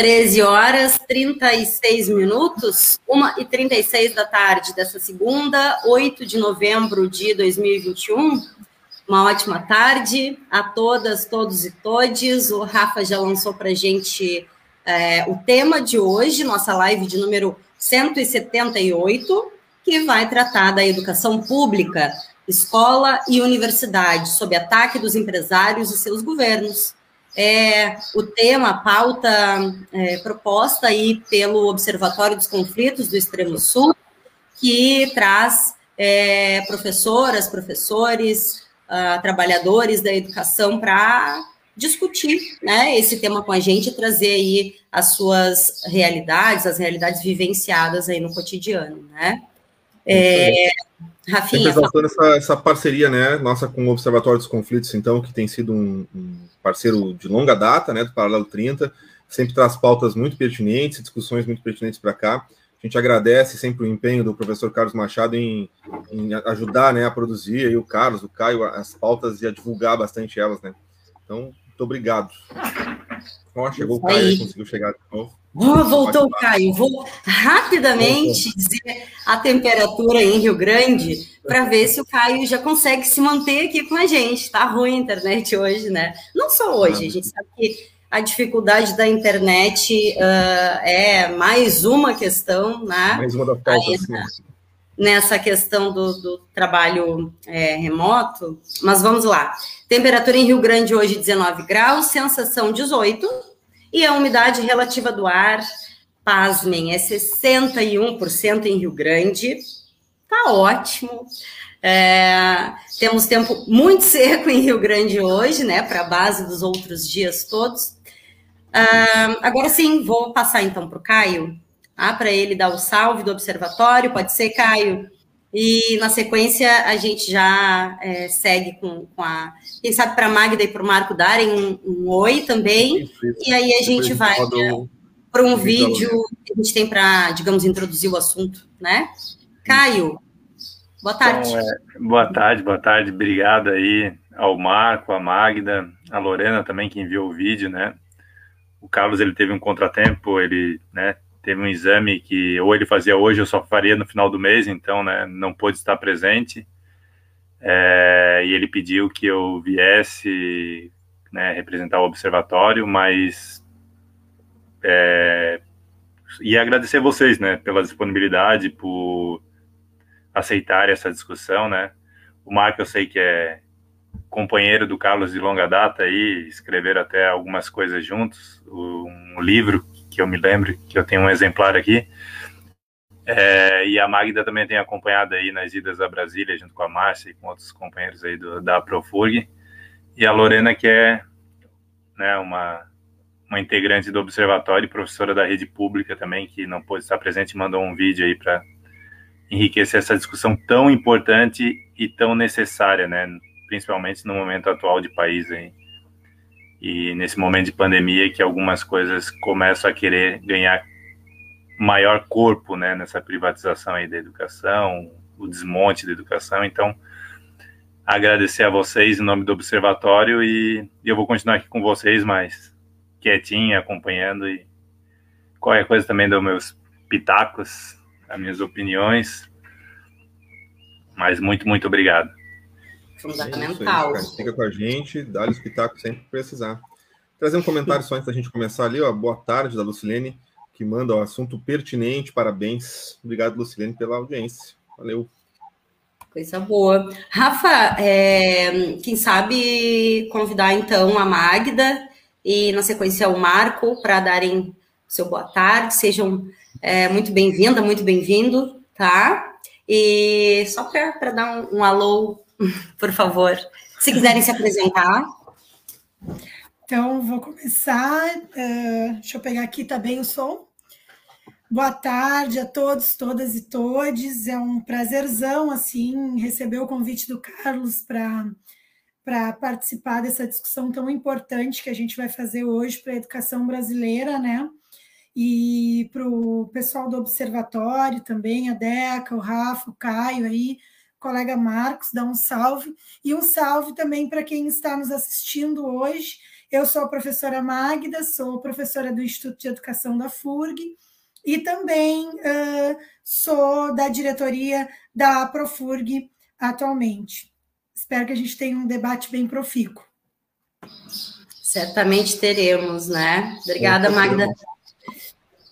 13 horas 36 minutos, 1 e 36 da tarde dessa segunda, 8 de novembro de 2021. Uma ótima tarde a todas, todos e todes. O Rafa já lançou para a gente é, o tema de hoje, nossa live de número 178, que vai tratar da educação pública, escola e universidade, sob ataque dos empresários e seus governos é o tema, a pauta é, proposta aí pelo Observatório dos Conflitos do Extremo Sul, que traz é, professoras, professores, uh, trabalhadores da educação para discutir né, esse tema com a gente, trazer aí as suas realidades, as realidades vivenciadas aí no cotidiano, né? É, Rafinha. Exaltando essa, essa, parceria, né, nossa com o Observatório dos Conflitos, então, que tem sido um, um parceiro de longa data, né, do Paralelo 30, sempre traz pautas muito pertinentes, discussões muito pertinentes para cá. A gente agradece sempre o empenho do professor Carlos Machado em, em ajudar, né, a produzir, e o Carlos, o Caio, as pautas e a divulgar bastante elas, né. Então, muito obrigado. Ó, chegou o Caio, conseguiu chegar de novo. Oh, voltou o Caio. Vou rapidamente dizer a temperatura em Rio Grande para ver se o Caio já consegue se manter aqui com a gente. Está ruim a internet hoje, né? Não só hoje, a gente sabe que a dificuldade da internet uh, é mais uma questão, né? Mais uma da pautas, Nessa questão do, do trabalho é, remoto. Mas vamos lá. Temperatura em Rio Grande hoje 19 graus, sensação 18 e a umidade relativa do ar, pasmem, é 61% em Rio Grande. Tá ótimo. É, temos tempo muito seco em Rio Grande hoje, né? Para a base dos outros dias todos. Ah, agora sim, vou passar então para o Caio, ah, para ele dar o salve do observatório. Pode ser, Caio? E na sequência a gente já é, segue com, com, a. Quem sabe para a Magda e para o Marco darem um, um oi também. Isso, isso. E aí a gente vai para um vídeo que a gente tem para, digamos, introduzir o assunto, né? Caio, boa tarde. Então, é, boa tarde, boa tarde. Obrigado aí ao Marco, a Magda, a Lorena também que enviou o vídeo, né? O Carlos ele teve um contratempo, ele, né, teve um exame que ou ele fazia hoje ou só faria no final do mês, então né, não pôde estar presente. É, e ele pediu que eu viesse né, representar o observatório, mas é, e agradecer vocês, né, pela disponibilidade, por aceitar essa discussão, né. O Marco eu sei que é companheiro do Carlos de longa data aí, escreveram até algumas coisas juntos, um livro que eu me lembro, que eu tenho um exemplar aqui. É, e a Magda também tem acompanhado aí nas idas a Brasília, junto com a Márcia e com outros companheiros aí do, da Profurg. E a Lorena, que é né, uma, uma integrante do Observatório professora da rede pública também, que não pôde estar presente, mandou um vídeo aí para enriquecer essa discussão tão importante e tão necessária, né, principalmente no momento atual de país aí e nesse momento de pandemia que algumas coisas começam a querer ganhar maior corpo, né, nessa privatização aí da educação, o desmonte da educação. Então, agradecer a vocês em nome do observatório e eu vou continuar aqui com vocês, mas quietinho, acompanhando e qualquer coisa também dos meus pitacos, as minhas opiniões. Mas muito, muito obrigado. Fundamental. É isso, Fica com a gente, dá o espetáculo sempre que precisar. Trazer um comentário só antes da gente começar ali, ó. Boa tarde da Lucilene, que manda o assunto pertinente, parabéns. Obrigado, Lucilene, pela audiência. Valeu. Coisa boa. Rafa, é, quem sabe convidar então a Magda e, na sequência, o Marco para darem seu boa tarde. Sejam é, muito bem-vinda, muito bem-vindo, tá? E só para dar um, um alô, por favor, se quiserem se apresentar. Então, vou começar. Uh, deixa eu pegar aqui também tá o som. Boa tarde a todos, todas e todes. É um prazerzão assim receber o convite do Carlos para participar dessa discussão tão importante que a gente vai fazer hoje para a educação brasileira, né? E para o pessoal do observatório também, a Deca, o Rafa, o Caio aí, colega Marcos, dá um salve. E um salve também para quem está nos assistindo hoje. Eu sou a professora Magda, sou professora do Instituto de Educação da FURG e também uh, sou da diretoria da Profurg atualmente. Espero que a gente tenha um debate bem profícuo. Certamente teremos, né? Obrigada, Magda.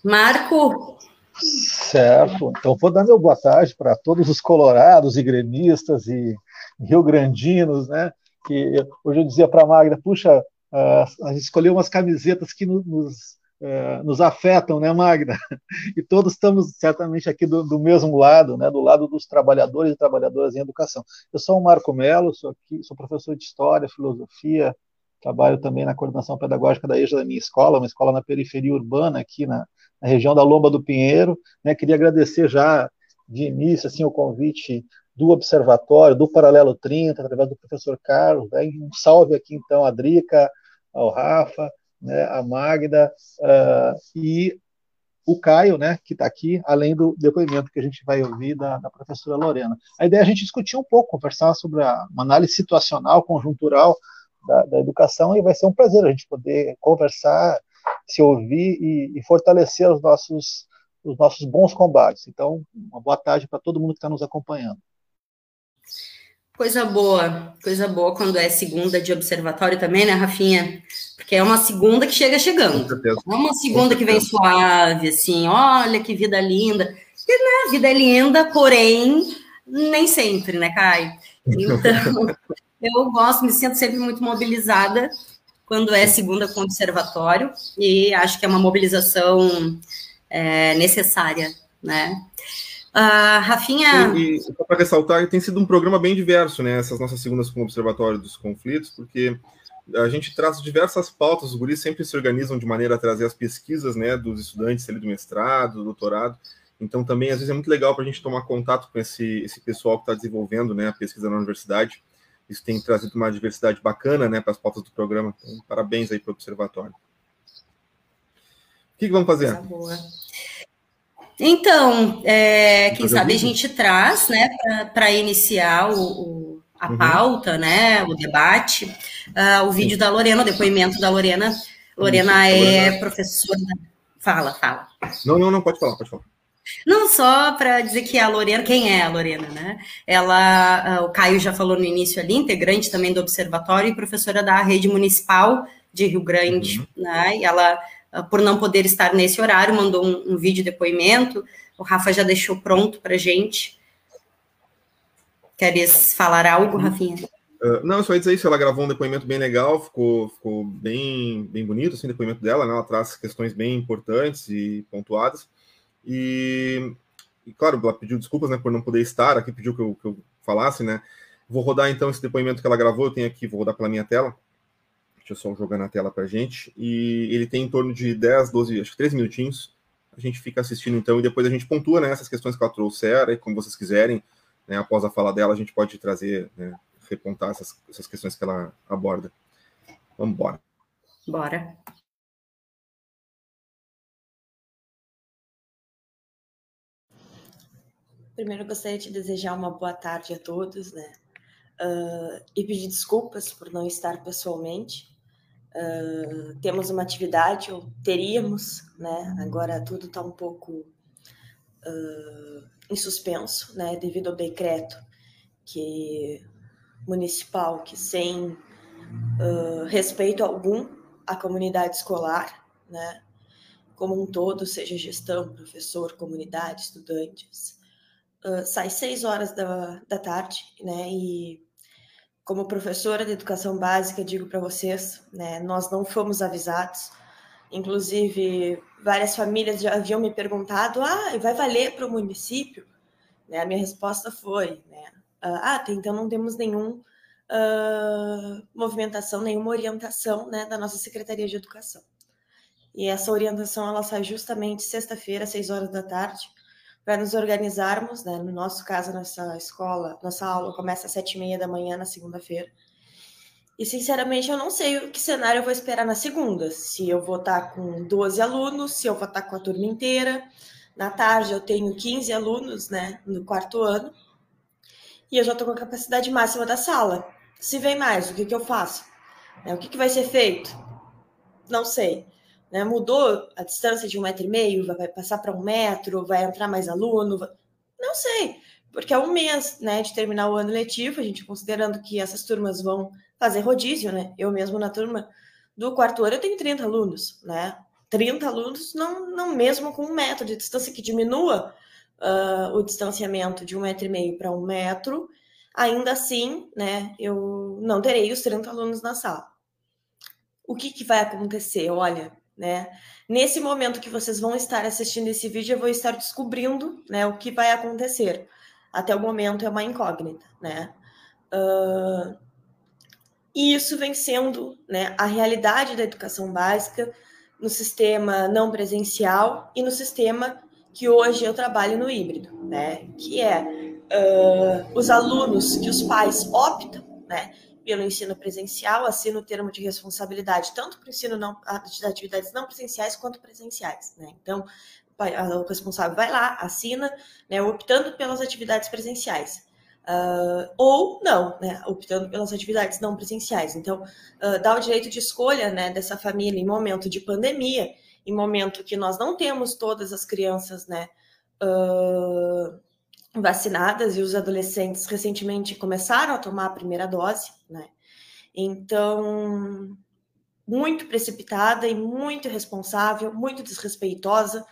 Marco. Certo. Então, vou dar meu boa tarde para todos os colorados e gremistas e rio-grandinos, né? Que hoje eu dizia para a Magda, puxa, uh, a gente escolheu umas camisetas que nos é, nos afetam, né, Magda? E todos estamos certamente aqui do, do, mesmo lado, né, do lado dos trabalhadores e trabalhadoras em educação. Eu sou o Marco Melo, sou aqui, sou professor de História, Filosofia, trabalho também na coordenação pedagógica da EJA da minha escola, uma escola na periferia urbana aqui na, na região da Lomba do Pinheiro. Né, queria agradecer já de início assim o convite do Observatório, do Paralelo 30, através do professor Carlos. Né, um salve aqui então a Drica, ao Rafa, né, a Magda uh, e o Caio, né, que está aqui, além do depoimento que a gente vai ouvir da, da, professora Lorena. A ideia é a gente discutir um pouco, conversar sobre a, uma análise situacional, conjuntural da, da, educação, e vai ser um prazer a gente poder conversar, se ouvir e, e fortalecer os nossos, os nossos bons combates. Então, uma boa tarde para todo mundo que está nos acompanhando. Coisa boa, coisa boa quando é segunda de observatório também, né, Rafinha? Porque é uma segunda que chega chegando. É uma segunda que vem suave, assim, olha que vida linda. E, né, a vida é linda, porém, nem sempre, né, Caio? Então, eu gosto, me sinto sempre muito mobilizada quando é segunda com observatório, e acho que é uma mobilização é, necessária, né? Uh, Rafinha. E, e para ressaltar, tem sido um programa bem diverso, né? Essas nossas segundas com o Observatório dos Conflitos, porque a gente traz diversas pautas, os guris sempre se organizam de maneira a trazer as pesquisas, né, dos estudantes ali do mestrado, do doutorado. Então, também, às vezes, é muito legal para a gente tomar contato com esse, esse pessoal que está desenvolvendo né, a pesquisa na universidade. Isso tem trazido uma diversidade bacana né, para as pautas do programa. Então, parabéns aí para o Observatório. O que, que vamos fazer? Coisa boa. Então, é, quem sabe a gente traz, né, para iniciar o, o a uhum. pauta, né, o debate, uh, o vídeo da Lorena, o depoimento da Lorena. Lorena é professora. Fala, fala. Não, não, não, pode falar, pode falar. Não, só para dizer que a Lorena, quem é a Lorena, né? Ela, uh, o Caio já falou no início ali, integrante também do Observatório e professora da Rede Municipal de Rio Grande, uhum. né? E ela ah, por não poder estar nesse horário, mandou um, um vídeo depoimento. O Rafa já deixou pronto para gente. Queres falar algo, uhum. Rafinha? Uh, não, só ia dizer isso, ela gravou um depoimento bem legal, ficou, ficou bem, bem bonito assim, o depoimento dela, né? ela traz questões bem importantes e pontuadas, e, e, claro, ela pediu desculpas né, por não poder estar aqui, pediu que eu, que eu falasse, né, vou rodar então esse depoimento que ela gravou, eu tenho aqui, vou rodar pela minha tela, Deixa eu só jogar na tela para gente. E ele tem em torno de 10, 12, acho que 13 minutinhos. A gente fica assistindo então e depois a gente pontua né, essas questões que ela trouxer, e como vocês quiserem. Né, após a fala dela, a gente pode trazer, né, repontar essas, essas questões que ela aborda. Vamos embora. Bora. Primeiro, gostaria de desejar uma boa tarde a todos, né? Uh, e pedir desculpas por não estar pessoalmente. Uh, temos uma atividade, ou teríamos, né? Agora tudo está um pouco uh, em suspenso, né? Devido ao decreto que municipal que sem respeito algum à comunidade escolar, né? Como um todo, seja gestão, professor, comunidade, estudantes, sai seis horas da, da tarde, né? E como professora de educação básica, digo para vocês, né? Nós não fomos avisados. Inclusive, várias famílias já haviam me perguntado: ah, vai valer para o município? Né? A minha resposta foi: né? ah, até então não temos nenhum uh, movimentação, nenhuma orientação né, da nossa Secretaria de Educação. E essa orientação ela sai justamente sexta-feira, às seis horas da tarde, para nos organizarmos. Né? No nosso caso, nossa escola, nossa aula começa às sete e meia da manhã na segunda-feira. E, sinceramente, eu não sei o que cenário eu vou esperar na segunda. Se eu vou estar com 12 alunos, se eu vou estar com a turma inteira. Na tarde, eu tenho 15 alunos né, no quarto ano. E eu já estou com a capacidade máxima da sala. Se vem mais, o que, que eu faço? É, o que, que vai ser feito? Não sei. Né? Mudou a distância de um metro e meio, vai passar para um metro, vai entrar mais aluno? Não sei, porque é um mês né, de terminar o ano letivo, a gente considerando que essas turmas vão fazer rodízio, né? Eu mesmo na turma do quarto ano eu tenho 30 alunos, né? 30 alunos, não, não mesmo com um metro de distância que diminua uh, o distanciamento de um metro e meio para um metro, ainda assim, né, eu não terei os 30 alunos na sala. O que, que vai acontecer? Olha, né, nesse momento que vocês vão estar assistindo esse vídeo, eu vou estar descobrindo, né, o que vai acontecer. Até o momento é uma incógnita, né. Uh, e isso vem sendo né, a realidade da educação básica no sistema não presencial e no sistema que hoje eu trabalho no híbrido, né? Que é uh, os alunos que os pais optam, né, pelo ensino presencial, assinam o termo de responsabilidade, tanto para o ensino não, de atividades não presenciais quanto presenciais, né? Então, o responsável vai lá, assina, né, optando pelas atividades presenciais. Uh, ou não, né, optando pelas atividades não presenciais. Então, uh, dá o direito de escolha né, dessa família em momento de pandemia, em momento que nós não temos todas as crianças né, uh, vacinadas e os adolescentes recentemente começaram a tomar a primeira dose, né? Então, muito precipitada e muito irresponsável, muito desrespeitosa,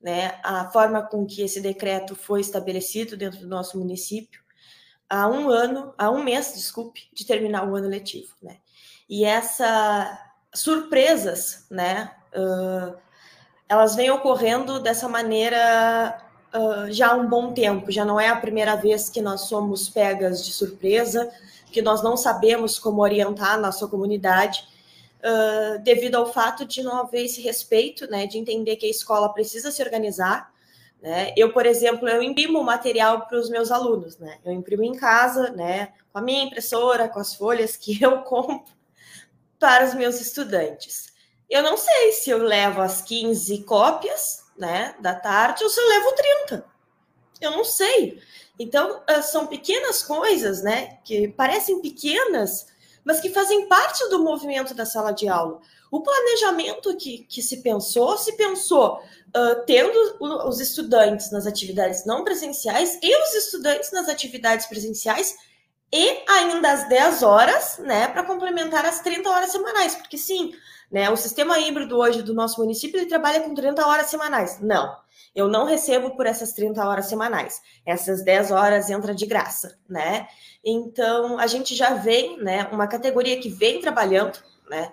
né? A forma com que esse decreto foi estabelecido dentro do nosso município há um ano, há um mês, desculpe, de terminar o ano letivo, né? E essas surpresas, né? Uh, elas vêm ocorrendo dessa maneira uh, já há um bom tempo, já não é a primeira vez que nós somos pegas de surpresa, que nós não sabemos como orientar a nossa comunidade, uh, devido ao fato de não haver esse respeito, né, de entender que a escola precisa se organizar. Né? Eu, por exemplo, eu imprimo material para os meus alunos, né? Eu imprimo em casa, né, com a minha impressora, com as folhas que eu compro para os meus estudantes. Eu não sei se eu levo as 15 cópias né, da tarde, eu levo 30. Eu não sei. Então, ah, são pequenas coisas, né, que parecem pequenas, mas que fazem parte do movimento da sala de aula. O planejamento que, que se pensou, se pensou uh, tendo os estudantes nas atividades não presenciais e os estudantes nas atividades presenciais e ainda às 10 horas, né, para complementar as 30 horas semanais, porque sim, né? O sistema híbrido hoje do nosso município ele trabalha com 30 horas semanais. Não, eu não recebo por essas 30 horas semanais. Essas 10 horas entra de graça, né? Então a gente já vem, né? Uma categoria que vem trabalhando, né?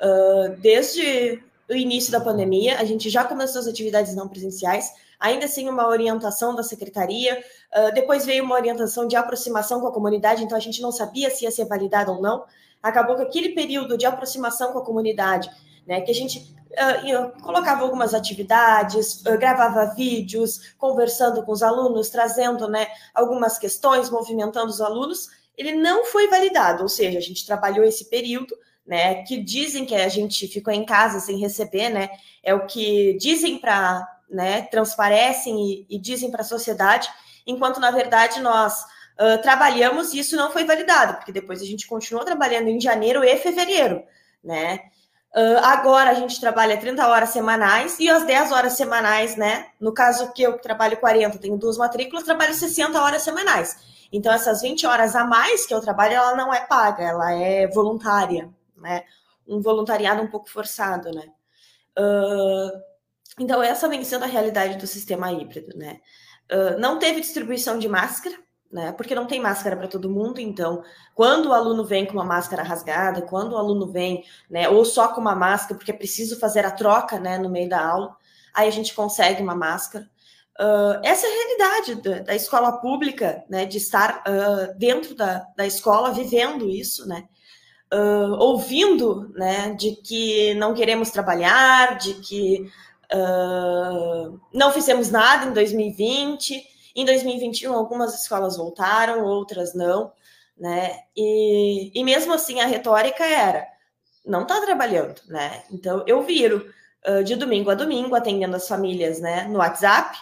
Uh, desde o início da pandemia, a gente já começou as atividades não presenciais, ainda assim uma orientação da secretaria, uh, depois veio uma orientação de aproximação com a comunidade, então a gente não sabia se ia ser validado ou não acabou que aquele período de aproximação com a comunidade, né, que a gente uh, colocava algumas atividades, uh, gravava vídeos, conversando com os alunos, trazendo né, algumas questões, movimentando os alunos, ele não foi validado, ou seja, a gente trabalhou esse período, né, que dizem que a gente ficou em casa sem receber, né, é o que dizem para, né, transparecem e, e dizem para a sociedade, enquanto na verdade nós uh, trabalhamos e isso não foi validado, porque depois a gente continuou trabalhando em janeiro e fevereiro, né? Uh, agora a gente trabalha 30 horas semanais e as 10 horas semanais, né? No caso que eu trabalho 40, tenho duas matrículas, trabalho 60 horas semanais. Então, essas 20 horas a mais que eu trabalho, ela não é paga, ela é voluntária, né? Um voluntariado um pouco forçado, né? Uh, então, essa vem sendo a realidade do sistema híbrido, né? Uh, não teve distribuição de máscara, né? Porque não tem máscara para todo mundo, então, quando o aluno vem com uma máscara rasgada, quando o aluno vem, né, ou só com uma máscara, porque é preciso fazer a troca, né, no meio da aula, aí a gente consegue uma máscara. Uh, essa é a realidade da, da escola pública, né, de estar uh, dentro da, da escola vivendo isso, né, uh, ouvindo, né, de que não queremos trabalhar, de que não fizemos nada em 2020, em 2021, algumas escolas voltaram, outras não, né? E, e mesmo assim, a retórica era: não está trabalhando, né? Então, eu viro uh, de domingo a domingo, atendendo as famílias, né, no WhatsApp.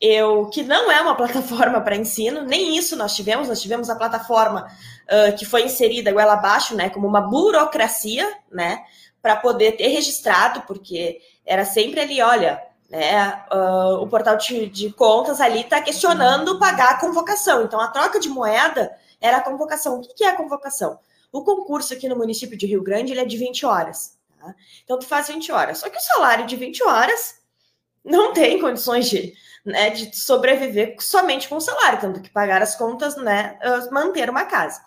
Eu, que não é uma plataforma para ensino, nem isso nós tivemos, nós tivemos a plataforma uh, que foi inserida goela abaixo, né, como uma burocracia, né, para poder ter registrado, porque era sempre ali, olha, né? Uh, o portal de, de contas ali está questionando pagar a convocação. Então, a troca de moeda era a convocação. O que, que é a convocação? O concurso aqui no município de Rio Grande ele é de 20 horas. Tá? Então, tu faz 20 horas. Só que o salário de 20 horas não tem condições de, né, de sobreviver somente com o salário, tendo que pagar as contas, né, manter uma casa.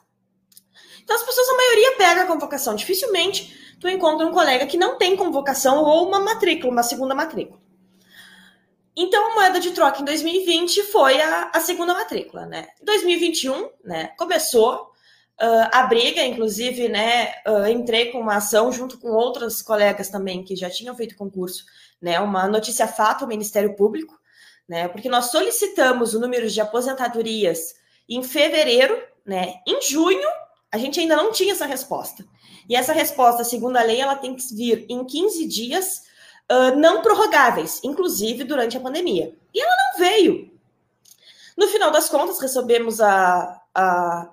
Então, as pessoas, a maioria pega a convocação. Dificilmente tu encontra um colega que não tem convocação ou uma matrícula, uma segunda matrícula. Então, a moeda de troca em 2020 foi a, a segunda matrícula, né? Em 2021, né, começou uh, a briga, inclusive, né, uh, entrei com uma ação junto com outras colegas também que já tinham feito concurso, né, uma notícia fato ao Ministério Público, né, porque nós solicitamos o número de aposentadorias em fevereiro, né, em junho, a gente ainda não tinha essa resposta. E essa resposta, segundo a lei, ela tem que vir em 15 dias uh, não prorrogáveis, inclusive durante a pandemia. E ela não veio. No final das contas, recebemos a, a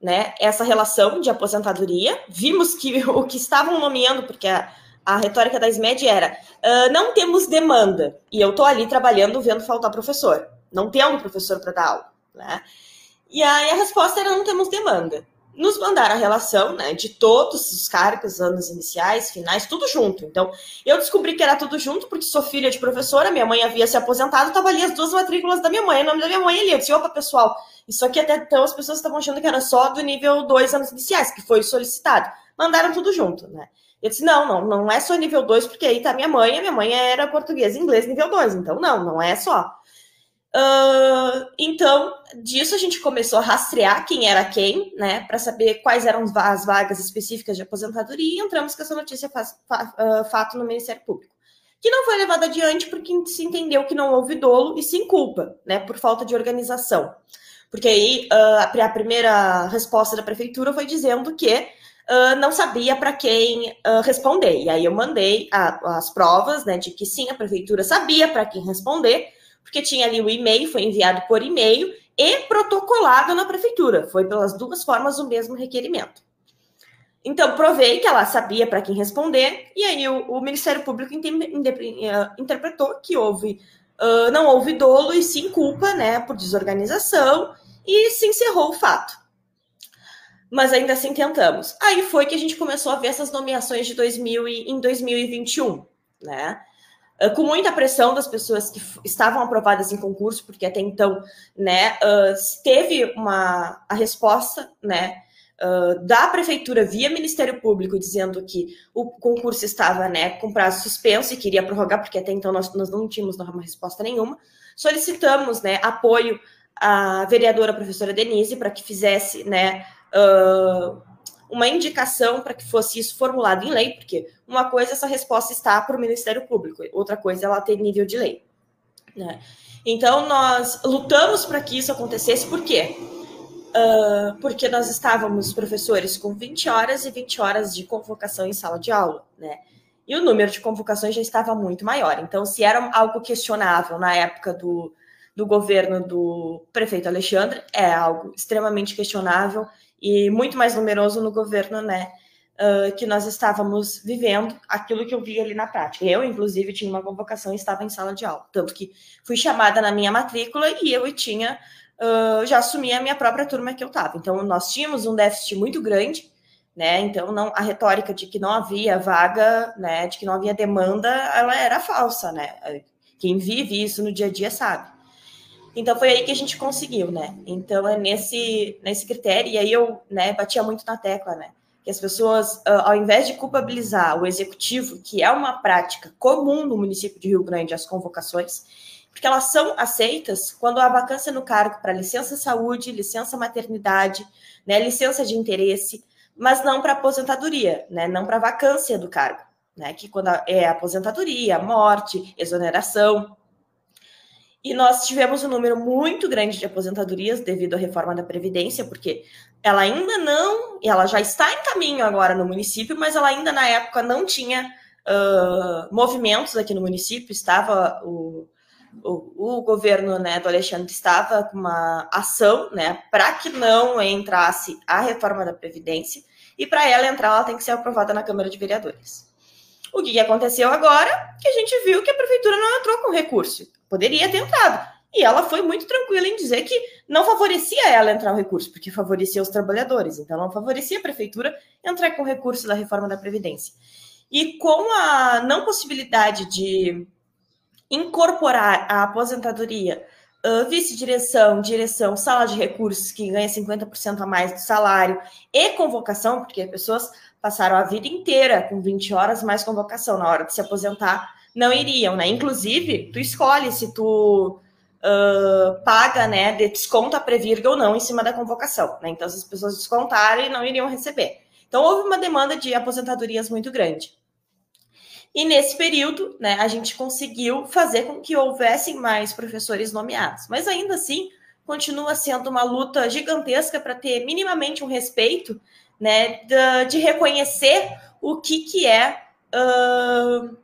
né, essa relação de aposentadoria, vimos que o que estavam nomeando, porque a, a retórica da SMED era uh, não temos demanda, e eu estou ali trabalhando vendo faltar professor, não tendo professor para dar aula. Né? E aí a resposta era não temos demanda nos mandaram a relação né, de todos os cargos, anos iniciais, finais, tudo junto. Então, eu descobri que era tudo junto porque sou filha de professora, minha mãe havia se aposentado, estava ali as duas matrículas da minha mãe, o nome da minha mãe ali. Eu disse, opa, pessoal, isso aqui até então as pessoas estavam achando que era só do nível 2 anos iniciais, que foi solicitado. Mandaram tudo junto, né? Eu disse, não, não, não é só nível 2, porque aí tá minha mãe, a minha mãe era português inglês nível 2, então não, não é só. Uh, então, disso a gente começou a rastrear quem era quem, né, para saber quais eram as vagas específicas de aposentadoria e entramos com essa notícia uh, fato no Ministério Público, que não foi levado adiante porque se entendeu que não houve dolo e sim culpa, né, por falta de organização. Porque aí uh, a primeira resposta da prefeitura foi dizendo que não sabia para quem responder. E aí eu mandei a, as provas, né, de que sim, a prefeitura sabia para quem responder porque tinha ali o e-mail, foi enviado por e-mail e protocolado na prefeitura. Foi pelas duas formas o mesmo requerimento. Então, provei que ela sabia para quem responder, e aí o, o Ministério Público eh, interpretou que houve, uh, não houve dolo e sim culpa, né, por desorganização, e se encerrou o fato. Mas ainda assim tentamos. Aí foi que a gente começou a ver essas nomeações de 2000 e, em 2021, né? Ah, com muita pressão das pessoas que estavam aprovadas em concurso, porque até então, né, uh, teve uma a resposta, né, uh, da prefeitura via Ministério Público dizendo que o concurso estava, né, com prazo suspenso e queria prorrogar, porque até então nós, nós não tínhamos uma resposta nenhuma. Solicitamos, né, apoio à vereadora professora Denise para que fizesse, né, uma indicação para que fosse isso formulado em lei, porque uma coisa essa resposta está para o Ministério Público, outra coisa ela tem nível de lei. Né? Então, nós lutamos para que isso acontecesse, por quê? Uh, porque nós estávamos, professores, com 20 horas e 20 horas de convocação em sala de aula, né? E o número de convocações já estava muito maior. Então, se era algo questionável na época do, do governo do prefeito Alexandre, é algo extremamente questionável e muito mais numeroso no governo, né? Uh, que nós estávamos vivendo, aquilo que eu vi ali na prática. Eu, inclusive, tinha uma convocação e estava em sala de aula. Tanto que fui chamada na minha matrícula e eu tinha, uh, já assumi a minha própria turma que eu estava. Então, nós tínhamos um déficit muito grande, né? Então, não, a retórica de que não havia vaga, né? De que não havia demanda, ela era falsa, né? Quem vive isso no dia a dia sabe. Então foi aí que a gente conseguiu, né? Então é nesse, nesse critério, e aí eu né, batia muito na tecla, né? Que as pessoas, ao invés de culpabilizar o executivo, que é uma prática comum no município de Rio Grande, as convocações, porque elas são aceitas quando há vacância no cargo para licença saúde, licença maternidade, né, licença de interesse, mas não para aposentadoria, né, não para vacância do cargo, né, que quando é aposentadoria, morte, exoneração. E nós tivemos um número muito grande de aposentadorias devido à reforma da Previdência, porque ela ainda não, ela já está em caminho agora no município, mas ela ainda na época não tinha uh, movimentos aqui no município, estava o, o, o, governo né, do Alexandre estava com uma ação né, para que não entrasse a reforma da Previdência, e para ela entrar, ela tem que ser aprovada na Câmara de Vereadores. O que aconteceu agora? Que a gente viu que a prefeitura não entrou com recurso. Poderia ter entrado. E ela foi muito tranquila em dizer que não favorecia ela entrar o recurso, porque favorecia os trabalhadores. Então, não favorecia a prefeitura entrar com recurso da reforma da Previdência. E com a não possibilidade de incorporar a aposentadoria, vice-direção, direção, sala de recursos, que ganha 50% a mais do salário, e convocação, porque pessoas passaram a vida inteira com 20 horas mais convocação na hora de se aposentar, não iriam, né? Inclusive, tu escolhe se tu uh, paga, né, de desconto a previrga ou não em cima da convocação, né? Então, se as pessoas descontarem, não iriam receber. Então, houve uma demanda de aposentadorias muito grande. E nesse período, né, a gente conseguiu fazer com que houvessem mais professores nomeados. Mas ainda assim, continua sendo uma luta gigantesca para ter minimamente um respeito né, de, de reconhecer o que, que é uh,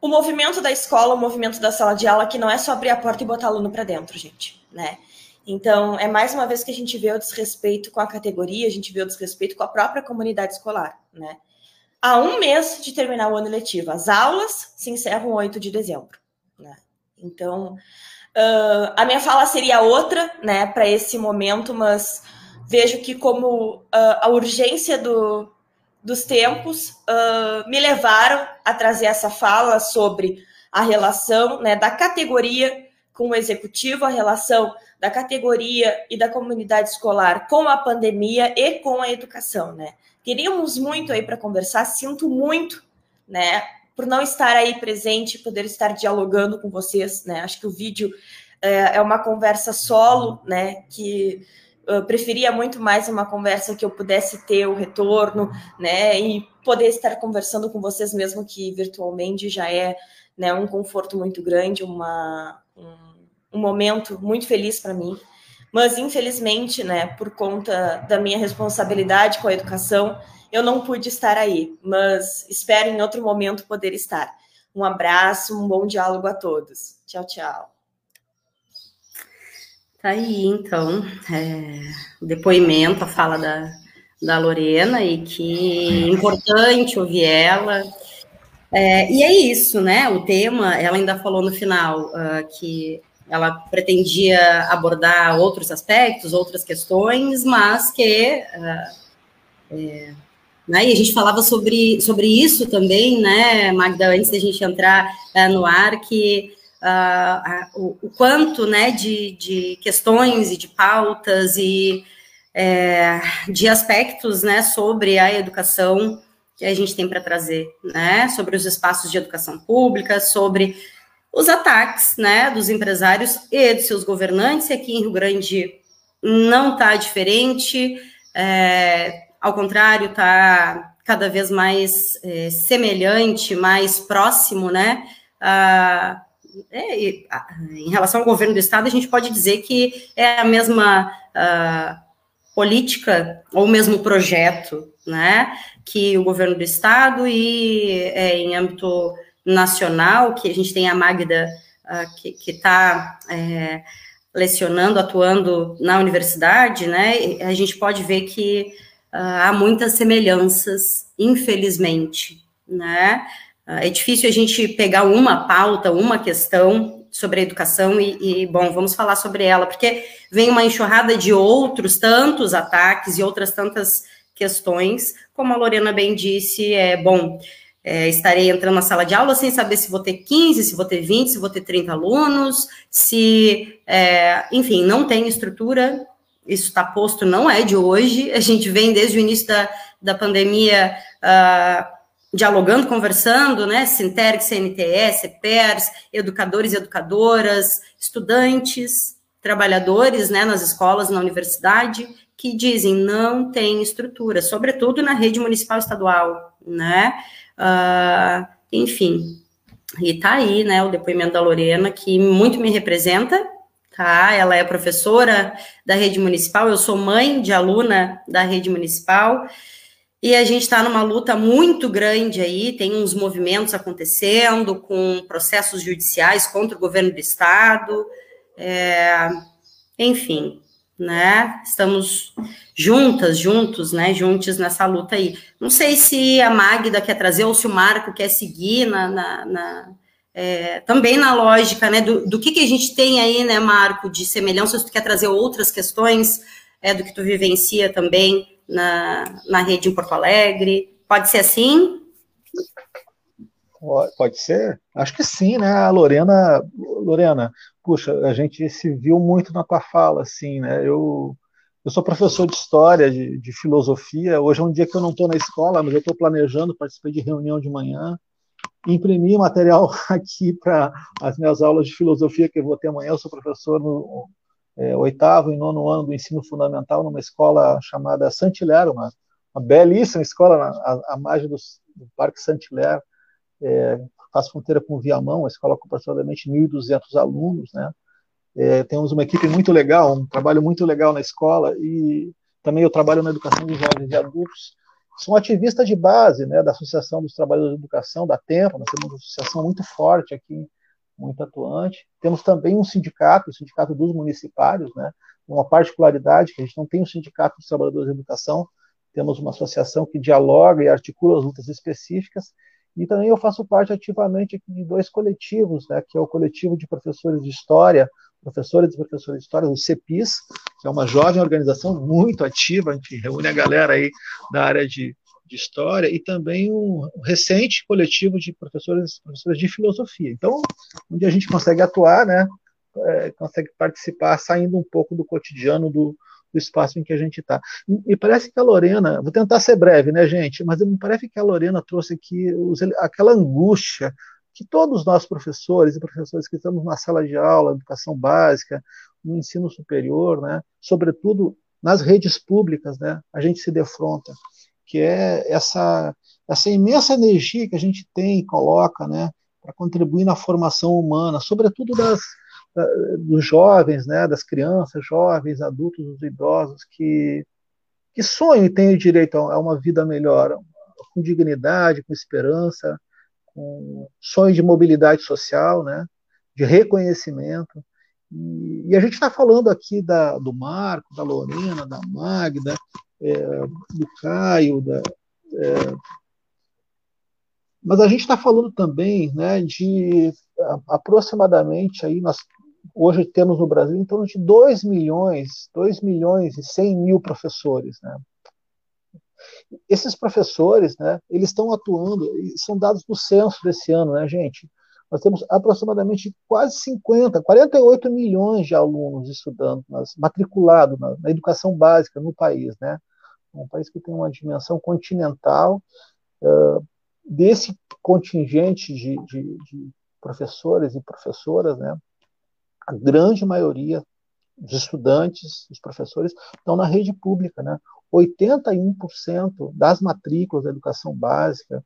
o movimento da escola, o movimento da sala de aula, que não é só abrir a porta e botar aluno para dentro, gente, né? Então, é mais uma vez que a gente vê o desrespeito com a categoria, a gente vê o desrespeito com a própria comunidade escolar, né? Há um mês de terminar o ano letivo, as aulas se encerram 8 de dezembro, né? Então, uh, a minha fala seria outra, né, para esse momento, mas vejo que como uh, a urgência do, dos tempos uh, me levaram a trazer essa fala sobre a relação né, da categoria com o executivo, a relação da categoria e da comunidade escolar com a pandemia e com a educação, né? Queríamos muito aí para conversar, sinto muito, né, por não estar aí presente, poder estar dialogando com vocês, né? Acho que o vídeo é, é uma conversa solo, né, que preferia muito mais uma conversa que eu pudesse ter o retorno, né, e poder estar conversando com vocês mesmo que virtualmente já é, né, um conforto muito grande, uma, um, um momento muito feliz para mim. Mas infelizmente, né, por conta da minha responsabilidade com a educação, eu não pude estar aí, mas espero em outro momento poder estar. Um abraço, um bom diálogo a todos. Tchau, tchau. Tá aí, então, é, o depoimento, a fala da, da Lorena, e que importante ouvir ela. É, e é isso, né? O tema, ela ainda falou no final uh, que ela pretendia abordar outros aspectos, outras questões, mas que. Uh, é, né, e a gente falava sobre, sobre isso também, né, Magda, antes da gente entrar uh, no ar, que uh, o, o, quanto né, de, de, questões e de pautas e é, de aspectos né, sobre a educação que a gente tem para trazer, né, sobre os espaços de educação pública, sobre os ataques né, dos empresários e dos seus governantes, e aqui em Rio Grande não está diferente, é, ao contrário, está cada vez mais é, semelhante, mais próximo, né, a, é, em relação ao governo do estado, a gente pode dizer que é a mesma uh, política ou o mesmo projeto, né, que o governo do estado e é, em âmbito nacional, que a gente tem a Magda uh, que está é, lecionando, atuando na universidade, né, a gente pode ver que uh, há muitas semelhanças, infelizmente, né, é difícil a gente pegar uma pauta, uma questão sobre a educação e, e, bom, vamos falar sobre ela, porque vem uma enxurrada de outros tantos ataques e outras tantas questões, como a Lorena bem disse, é bom. é, estarei entrando na sala de aula sem saber se vou ter 15, se vou ter 20, se vou ter 30 alunos, se, é, enfim, não tem estrutura, isso está posto, não é de hoje, a gente vem desde o início da, da pandemia uh, dialogando, conversando, né, Sinterg, CNTE, CPERS, educadores e educadoras, estudantes, trabalhadores, né, nas escolas, na universidade, que dizem não tem estrutura, sobretudo na rede municipal estadual, né, uh, enfim, e tá aí, né, o depoimento da Lorena, que muito me representa, tá, ela é professora da rede municipal, eu sou mãe de aluna da rede municipal, e a gente está numa luta muito grande aí, tem uns movimentos acontecendo com processos judiciais contra o governo do estado, é, enfim, né? Estamos juntas, juntos, né? Juntos nessa luta aí. Não sei se a Magda quer trazer ou se o Marco quer seguir na, na, na é, também na lógica, né? Do, do que, que a gente tem aí, né, Marco, de semelhança, se tu quer trazer outras questões é, do que tu vivencia também na, na rede em Porto Alegre? Pode ser assim? Pode ser? Acho que sim, né? A Lorena, Lorena, puxa, a gente se viu muito na tua fala, assim, né? Eu, eu sou professor de história, de, de filosofia. Hoje é um dia que eu não estou na escola, mas eu estou planejando, participei de reunião de manhã. Imprimi material aqui para as minhas aulas de filosofia que eu vou ter amanhã. Eu sou professor no é, oitavo e nono ano do ensino fundamental numa escola chamada Santilero, uma, uma belíssima escola à, margem do, do Parque Santilero, é, faz fronteira com Viamão, a escola com aproximadamente 1.200 alunos, né? É, temos uma equipe muito legal, um trabalho muito legal na escola e também eu trabalho na educação de jovens e adultos. Sou ativista de base, né, da Associação dos Trabalhadores de Educação, da Tempo, nós temos uma associação muito forte aqui muito atuante. Temos também um sindicato, o Sindicato dos Municipários, né? uma particularidade que a gente não tem um sindicato dos trabalhadores de educação, temos uma associação que dialoga e articula as lutas específicas, e também eu faço parte ativamente de dois coletivos, né, que é o coletivo de professores de história, professores e professores de história, o CEPIS, que é uma jovem organização muito ativa, a gente reúne a galera aí da área de de história e também um recente coletivo de professores professores de filosofia. Então, onde a gente consegue atuar, né, é, consegue participar, saindo um pouco do cotidiano do, do espaço em que a gente está. E, e, parece que a Lorena, vou tentar ser breve, né, gente, mas me parece que a Lorena trouxe aqui os, aquela angústia que todos nós professores e professores que estamos na sala de aula, educação básica, no ensino superior, né, sobretudo nas redes públicas, né, a gente se defronta que é essa, essa imensa energia que a gente tem e coloca né, para contribuir na formação humana, sobretudo das, da, dos jovens, né, das crianças, jovens, adultos, os idosos, que, que sonham e têm o direito a uma vida melhor, com dignidade, com esperança, com sonho de mobilidade social, né, de reconhecimento. E a gente está falando aqui da, do Marco, da Lorena, da Magda, é, do Caio, da, é, mas a gente está falando também né, de aproximadamente aí nós hoje temos no Brasil em torno de 2 milhões, 2 milhões e 100 mil professores. Né? Esses professores, né, eles estão atuando, são dados do censo desse ano, né, gente? Nós temos aproximadamente quase 50, 48 milhões de alunos estudando, matriculados na, na educação básica no país, né? Um país que tem uma dimensão continental. Uh, desse contingente de, de, de, professores e professoras, né, a grande maioria dos estudantes, dos professores, estão na rede pública. Né? 81% das matrículas da educação básica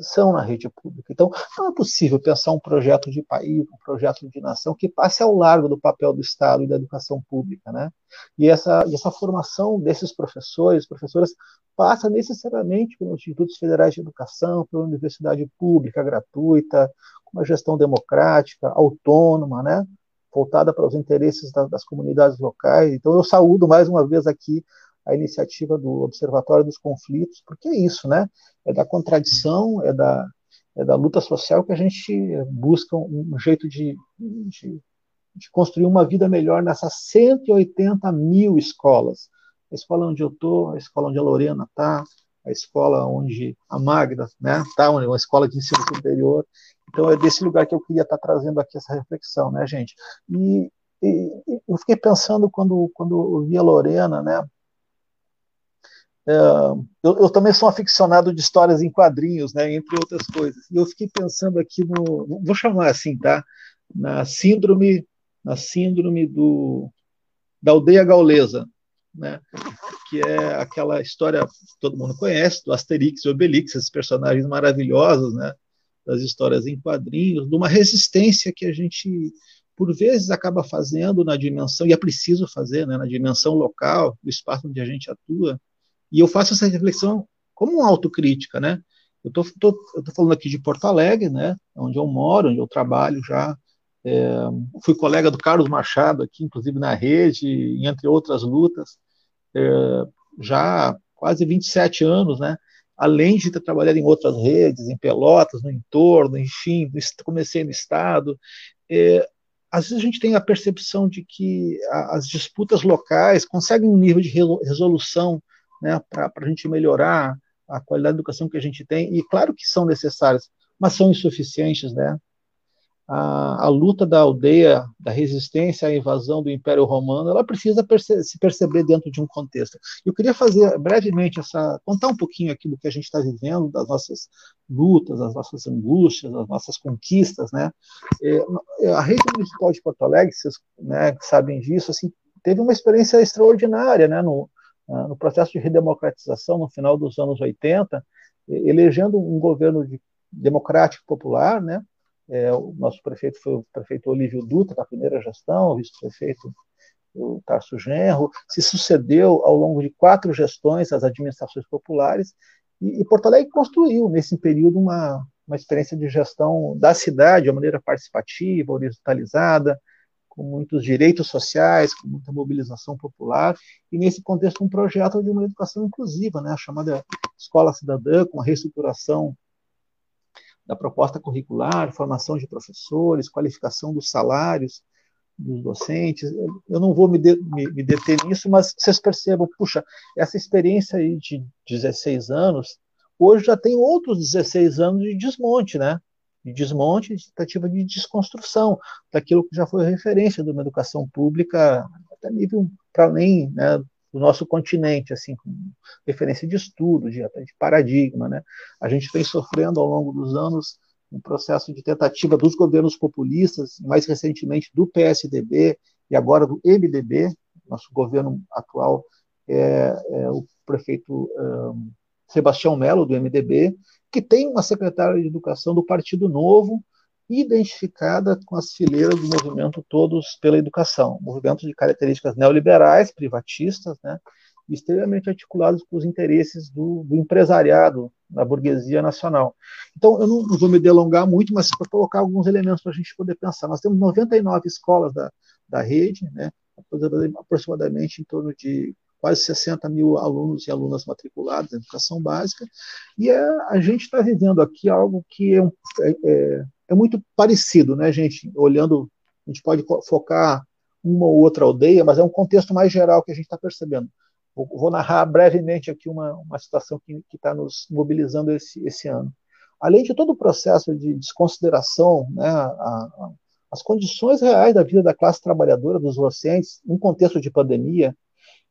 são na rede pública. Então, não é possível pensar um projeto de país, um projeto de nação que passe ao largo do papel do Estado e da educação pública, né? E essa, e essa formação desses professores, professoras, passa necessariamente pelos institutos federais de educação, pela universidade pública gratuita, com uma gestão democrática, autônoma, né? Voltada para os interesses das, das comunidades locais. Então, eu saúdo mais uma vez aqui a iniciativa do Observatório dos Conflitos, porque é isso, né? É da contradição, é da, é da luta social que a gente busca um jeito de, de, de construir uma vida melhor nessas 180 mil escolas. A escola onde eu estou, a escola onde a Lorena está, a escola onde a Magda né, está, uma escola de ensino superior. Então, é desse lugar que eu queria estar tá trazendo aqui essa reflexão, né, gente? E, e eu fiquei pensando quando, quando eu vi a Lorena, né? É, eu, eu, também sou aficionado de histórias em quadrinhos, né, entre outras coisas. E eu fiquei pensando aqui no, vou chamar assim, tá? Na síndrome, na síndrome do da aldeia gaulesa, né? Que é aquela história que todo mundo conhece do Asterix e Obelix, esses personagens maravilhosos, né? Das histórias em quadrinhos, de uma resistência que a gente por vezes acaba fazendo na dimensão e é preciso fazer, né? Na dimensão local, do espaço onde a gente atua e eu faço essa reflexão como uma autocrítica, né? Eu tô, tô, eu tô falando aqui de Porto Alegre, né? Onde eu moro, onde eu trabalho já. É, fui colega do Carlos Machado aqui, inclusive na rede, entre outras lutas, é, já quase 27 anos, né? Além de ter trabalhado em outras redes, em Pelotas, no entorno, enfim, comecei no Estado. É, às vezes a gente tem a percepção de que as disputas locais conseguem um nível de resolução né, para a gente melhorar a qualidade da educação que a gente tem, e claro que são necessárias, mas são insuficientes, né? A, a, luta da aldeia, da resistência à invasão do Império Romano, ela precisa perce se perceber dentro de um contexto. Eu queria fazer brevemente essa, contar um pouquinho aqui do que a gente está vivendo, das nossas lutas, das nossas angústias, das nossas conquistas, né? É, a rede municipal de Porto Alegre, vocês né, sabem disso, assim, teve uma experiência extraordinária, né? No, no processo de redemocratização no final dos anos 80, elegendo um governo de, democrático popular, né? É, o nosso prefeito foi o prefeito Olívio Dutra, na primeira gestão, o vice-prefeito o Tarso Genro, se sucedeu ao longo de quatro gestões as administrações populares, e, e Porto Alegre construiu, nesse período, uma, uma experiência de gestão da cidade de uma maneira participativa, horizontalizada, com muitos direitos sociais, com muita mobilização popular, e nesse contexto um projeto de uma educação inclusiva, né, a chamada Escola Cidadã, com a reestruturação da proposta curricular, formação de professores, qualificação dos salários dos docentes. Eu não vou me, de, me, me deter nisso, mas vocês percebam, puxa, essa experiência aí de 16 anos, hoje já tem outros 16 anos de desmonte, né? De desmonte e tentativa de desconstrução daquilo que já foi referência de uma educação pública até nível para além né, do nosso continente, assim, com referência de estudo, de, de paradigma. Né? A gente vem sofrendo ao longo dos anos um processo de tentativa dos governos populistas, mais recentemente do PSDB e agora do MDB, nosso governo atual é, é o prefeito Sebastião Melo, do MDB, que tem uma secretária de Educação do Partido Novo, identificada com as fileiras do movimento Todos pela Educação, movimento de características neoliberais, privatistas, né, extremamente articulados com os interesses do, do empresariado da burguesia nacional. Então, eu não, vou me delongar muito, mas para colocar alguns elementos para a gente poder pensar. Nós temos 99 escolas da, da rede, né, aproximadamente em torno de quase 60 mil alunos e alunas matriculados em educação básica, e é, a gente está vivendo aqui algo que é, é, é, é, muito parecido, né, gente? Olhando, a gente pode focar uma ou outra aldeia, mas é um contexto mais geral que a gente está percebendo. Vou, vou, narrar brevemente aqui uma, uma situação que está nos mobilizando esse, esse ano. Além de todo o processo de desconsideração, né, a, a, as condições reais da vida da classe trabalhadora, dos docentes, em contexto de pandemia,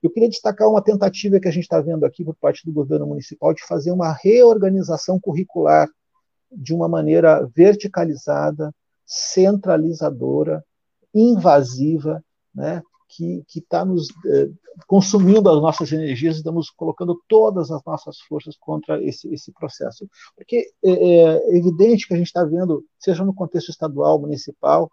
eu queria destacar uma tentativa que a gente está vendo aqui por parte do governo municipal de fazer uma reorganização curricular de uma maneira verticalizada, centralizadora, invasiva, né, que está nos eh, consumindo as nossas energias, estamos colocando todas as nossas forças contra esse, esse processo. Porque é, é evidente que a gente está vendo, seja no contexto estadual, municipal,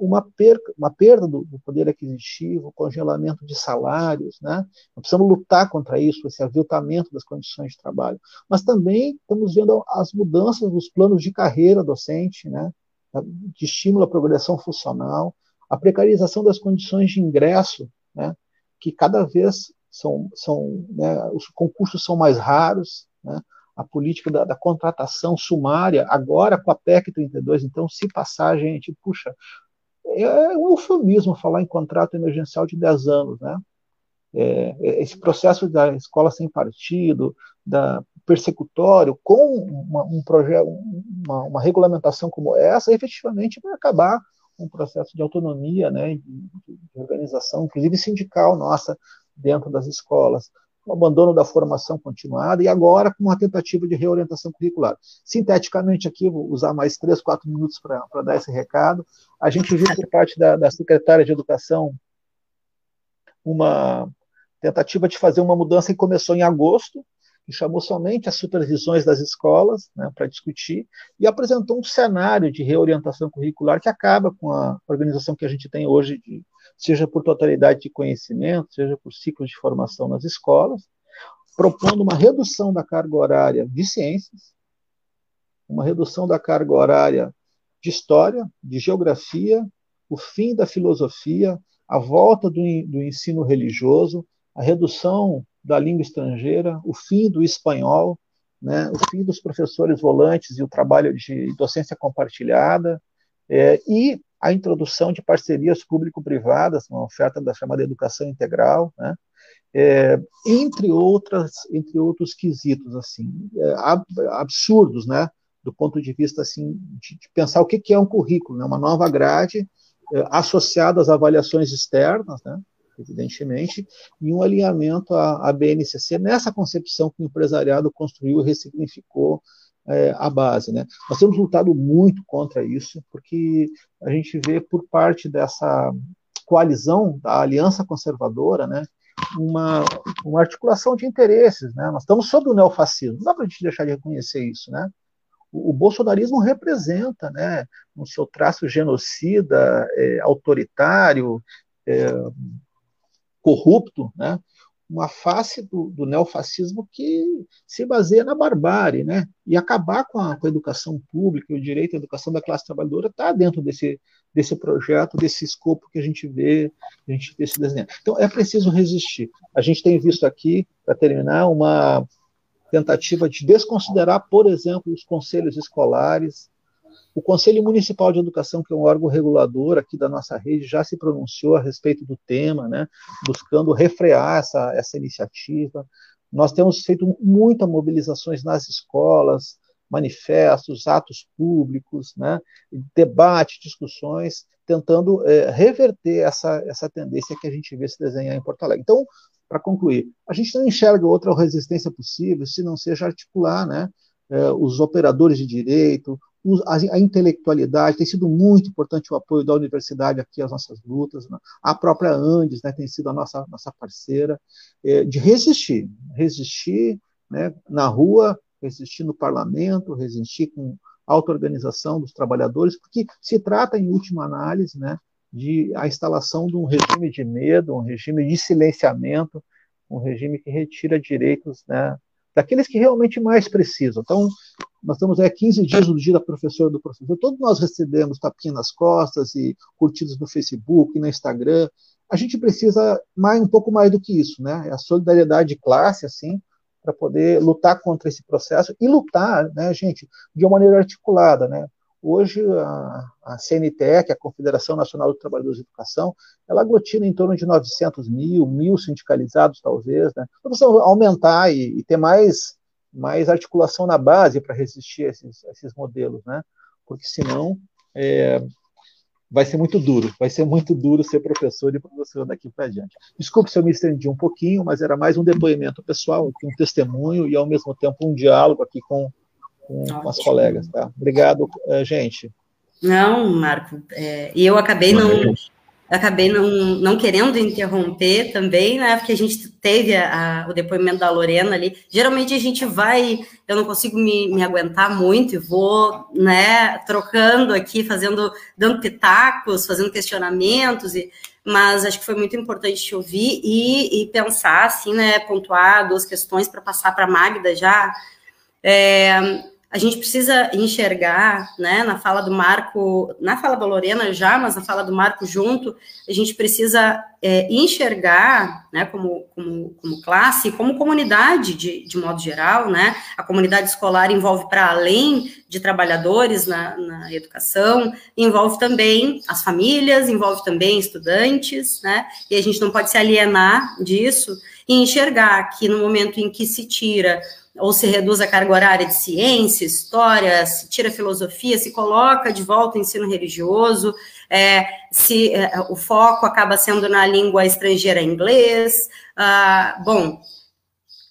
uma perda, uma perda do, do, poder aquisitivo, congelamento de salários, né? Nós precisamos lutar contra isso, esse aviltamento das condições de trabalho. Mas também estamos vendo as mudanças dos planos de carreira docente, né? De estímulo à progressão funcional, a precarização das condições de ingresso, né? Que cada vez são, são né? os concursos são mais raros, né? a política da, da, contratação sumária, agora com a PEC 32, então, se passar, gente, puxa, é um eufemismo falar em contrato emergencial de 10 anos, né? é, esse processo da escola sem partido, da persecutório, com uma, um projeto, uma, uma, regulamentação como essa, efetivamente vai acabar um processo de autonomia, né, de, de organização, inclusive sindical nossa, dentro das escolas o abandono da formação continuada e agora com uma tentativa de reorientação curricular. Sinteticamente aqui, vou usar mais três, quatro minutos para dar esse recado. A gente viu por parte da, da secretária de Educação uma tentativa de fazer uma mudança que começou em agosto, que chamou somente as supervisões das escolas né, para discutir e apresentou um cenário de reorientação curricular que acaba com a organização que a gente tem hoje, de, seja por totalidade de conhecimento, seja por ciclos de formação nas escolas, propondo uma redução da carga horária de ciências, uma redução da carga horária de história, de geografia, o fim da filosofia, a volta do, do ensino religioso, a redução da língua estrangeira, o fim do espanhol, né, o fim dos professores volantes e o trabalho de docência compartilhada, é, e a introdução de parcerias público-privadas, uma oferta da chamada educação integral, né, é, entre outras, entre outros quesitos assim é, absurdos, né, do ponto de vista assim de, de pensar o que, que é um currículo, né, uma nova grade é, associada às avaliações externas, né, evidentemente, e um alinhamento à, à BNCC nessa concepção que o empresariado construiu e ressignificou é, a base. Né? Nós temos lutado muito contra isso, porque a gente vê por parte dessa coalizão da aliança conservadora, né, uma, uma articulação de interesses. Né? Nós estamos sob o neofascismo, não dá para a gente deixar de reconhecer isso. Né? O, o bolsonarismo representa, né, no seu traço genocida, é, autoritário, é, corrupto, né? Uma face do, do, neofascismo que se baseia na barbárie, né? E acabar com a, com a educação pública, o direito à educação da classe trabalhadora está dentro desse, desse projeto, desse escopo que a gente vê, a gente vê se desenhar. Então é preciso resistir. A gente tem visto aqui, para terminar, uma tentativa de desconsiderar, por exemplo, os conselhos escolares, o Conselho Municipal de Educação, que é um órgão regulador aqui da nossa rede, já se pronunciou a respeito do tema, né, buscando refrear essa, essa iniciativa. Nós temos feito muitas mobilizações nas escolas, manifestos, atos públicos, né, debate, discussões, tentando é, reverter essa, essa tendência que a gente vê se desenhar em Porto Alegre. Então, para concluir, a gente não enxerga outra resistência possível se não seja articular né, é, os operadores de direito, a, intelectualidade, tem sido muito importante o apoio da universidade aqui às nossas lutas, né? a própria Andes né, tem sido a nossa, nossa parceira, é, de resistir, resistir né, na rua, resistir no parlamento, resistir com auto-organização dos trabalhadores, porque se trata, em última análise, né, de a instalação de um regime de medo, um regime de silenciamento, um regime que retira direitos né, daqueles que realmente mais precisam. Então, nós estamos aí 15 dias do dia da professora do professor. Todos nós recebemos tapinha nas costas e curtidas no Facebook, no Instagram. A gente precisa mais um pouco mais do que isso, né? É a solidariedade de classe, assim, para poder lutar contra esse processo e lutar, né, gente, de uma maneira articulada, né? Hoje, a, a CNTE, é a Confederação Nacional dos Trabalhadores de Educação, ela aglutina em torno de 900 mil, mil sindicalizados, talvez. Né? Então, precisamos aumentar e, e ter mais, mais articulação na base para resistir a esses, a esses modelos, né? porque senão é, vai ser muito duro, vai ser muito duro ser professor e professor daqui para adiante. Desculpe se eu me estendi um pouquinho, mas era mais um depoimento pessoal, um testemunho e, ao mesmo tempo, um diálogo aqui com com, com as colegas. Tá? Obrigado, eh, gente. Não, Marco, é, e eu acabei não acabei não, não querendo interromper também, né? Porque a gente teve a, a, o depoimento da Lorena ali. Geralmente a gente vai, eu não consigo me, me aguentar muito e vou, né, trocando aqui, fazendo, dando pitacos, fazendo questionamentos, e, mas acho que foi muito importante te ouvir e, e pensar, assim, né, pontuar duas questões para passar para a Magda já. É, a gente precisa enxergar, né, na fala do Marco, na fala da Lorena já, mas na fala do Marco junto, a gente precisa é, enxergar, né, como, como, como classe, como comunidade de, de modo geral, né, a comunidade escolar envolve para além de trabalhadores na, na educação, envolve também as famílias, envolve também estudantes, né, e a gente não pode se alienar disso e enxergar que no momento em que se tira ou se reduz a carga horária de ciência, história, se tira filosofia, se coloca de volta o ensino religioso, é, se é, o foco acaba sendo na língua estrangeira inglês. Ah, bom,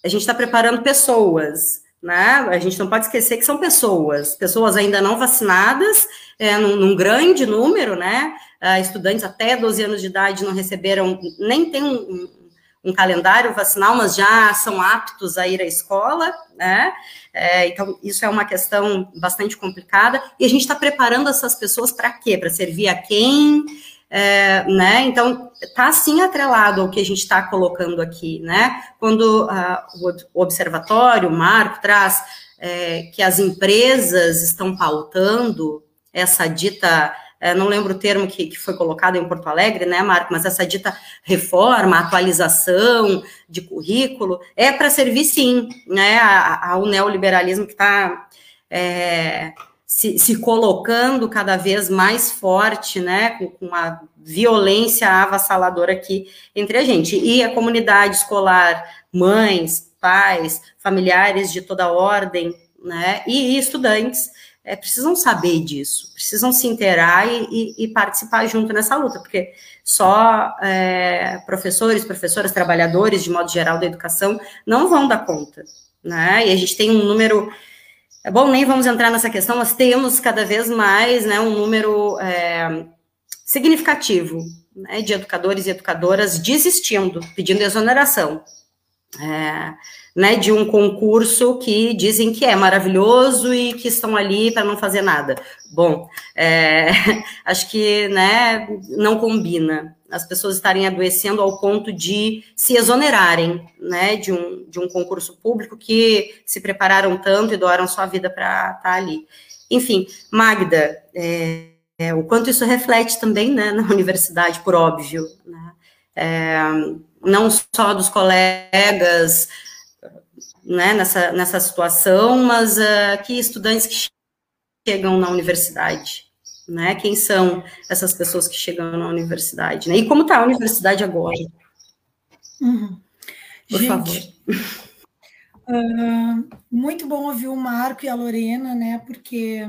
a gente está preparando pessoas, né? A gente não pode esquecer que são pessoas, pessoas ainda não vacinadas, é, num, num grande número, né? Ah, estudantes até 12 anos de idade não receberam, nem tem um, um calendário vacinal, mas já são aptos a ir à escola, né? É, então, isso é uma questão bastante complicada. E a gente está preparando essas pessoas para quê? Para servir a quem? É, né? Então, está sim atrelado ao que a gente está colocando aqui, né? Quando o observatório, o Marco, traz é, que as empresas estão pautando essa dita não lembro o termo que, que, foi colocado em Porto Alegre, né, Marco, mas essa dita reforma, atualização de currículo, é para servir sim, né, ao neoliberalismo que está é, se, se, colocando cada vez mais forte, né, com, com a violência avassaladora aqui entre a gente. E a comunidade escolar, mães, pais, familiares de toda ordem, né, e estudantes, é, precisam saber disso, precisam se inteirar e, e, e, participar junto nessa luta, porque só é, professores, professoras, trabalhadores, de modo geral, da educação, não vão dar conta, né? E a gente tem um número. É bom, nem vamos entrar nessa questão, mas temos cada vez mais né, um número é, significativo né, de educadores e educadoras desistindo, pedindo exoneração. É, né, de um concurso que dizem que é maravilhoso e que estão ali para não fazer nada. Bom, é, acho que né, não combina as pessoas estarem adoecendo ao ponto de se exonerarem né, de, um, de um concurso público que se prepararam tanto e doaram sua vida para estar tá ali. Enfim, Magda, é, é, o quanto isso reflete também né, na universidade, por óbvio, né, é, não só dos colegas né, nessa, nessa situação, mas uh, que estudantes que chegam na universidade, né? Quem são essas pessoas que chegam na universidade, né? E como está a universidade agora? Uhum. Por Gente, favor. Uh, muito bom ouvir o Marco e a Lorena, né? Porque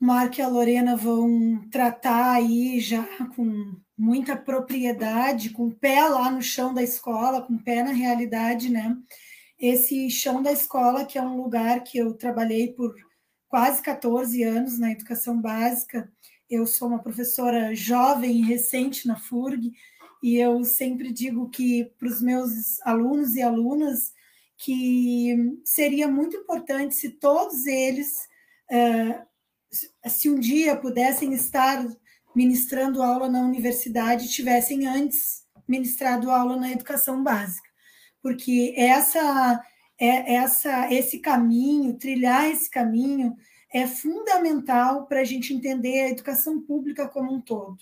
o Marco e a Lorena vão tratar aí já com muita propriedade, com o pé lá no chão da escola, com o pé na realidade, né? Esse chão da escola, que é um lugar que eu trabalhei por quase 14 anos na educação básica. Eu sou uma professora jovem e recente na FURG, e eu sempre digo que para os meus alunos e alunas que seria muito importante se todos eles, eh, se um dia pudessem estar ministrando aula na universidade, tivessem antes ministrado aula na educação básica porque essa, é, essa, esse caminho, trilhar esse caminho, é fundamental para a gente entender a educação pública como um todo.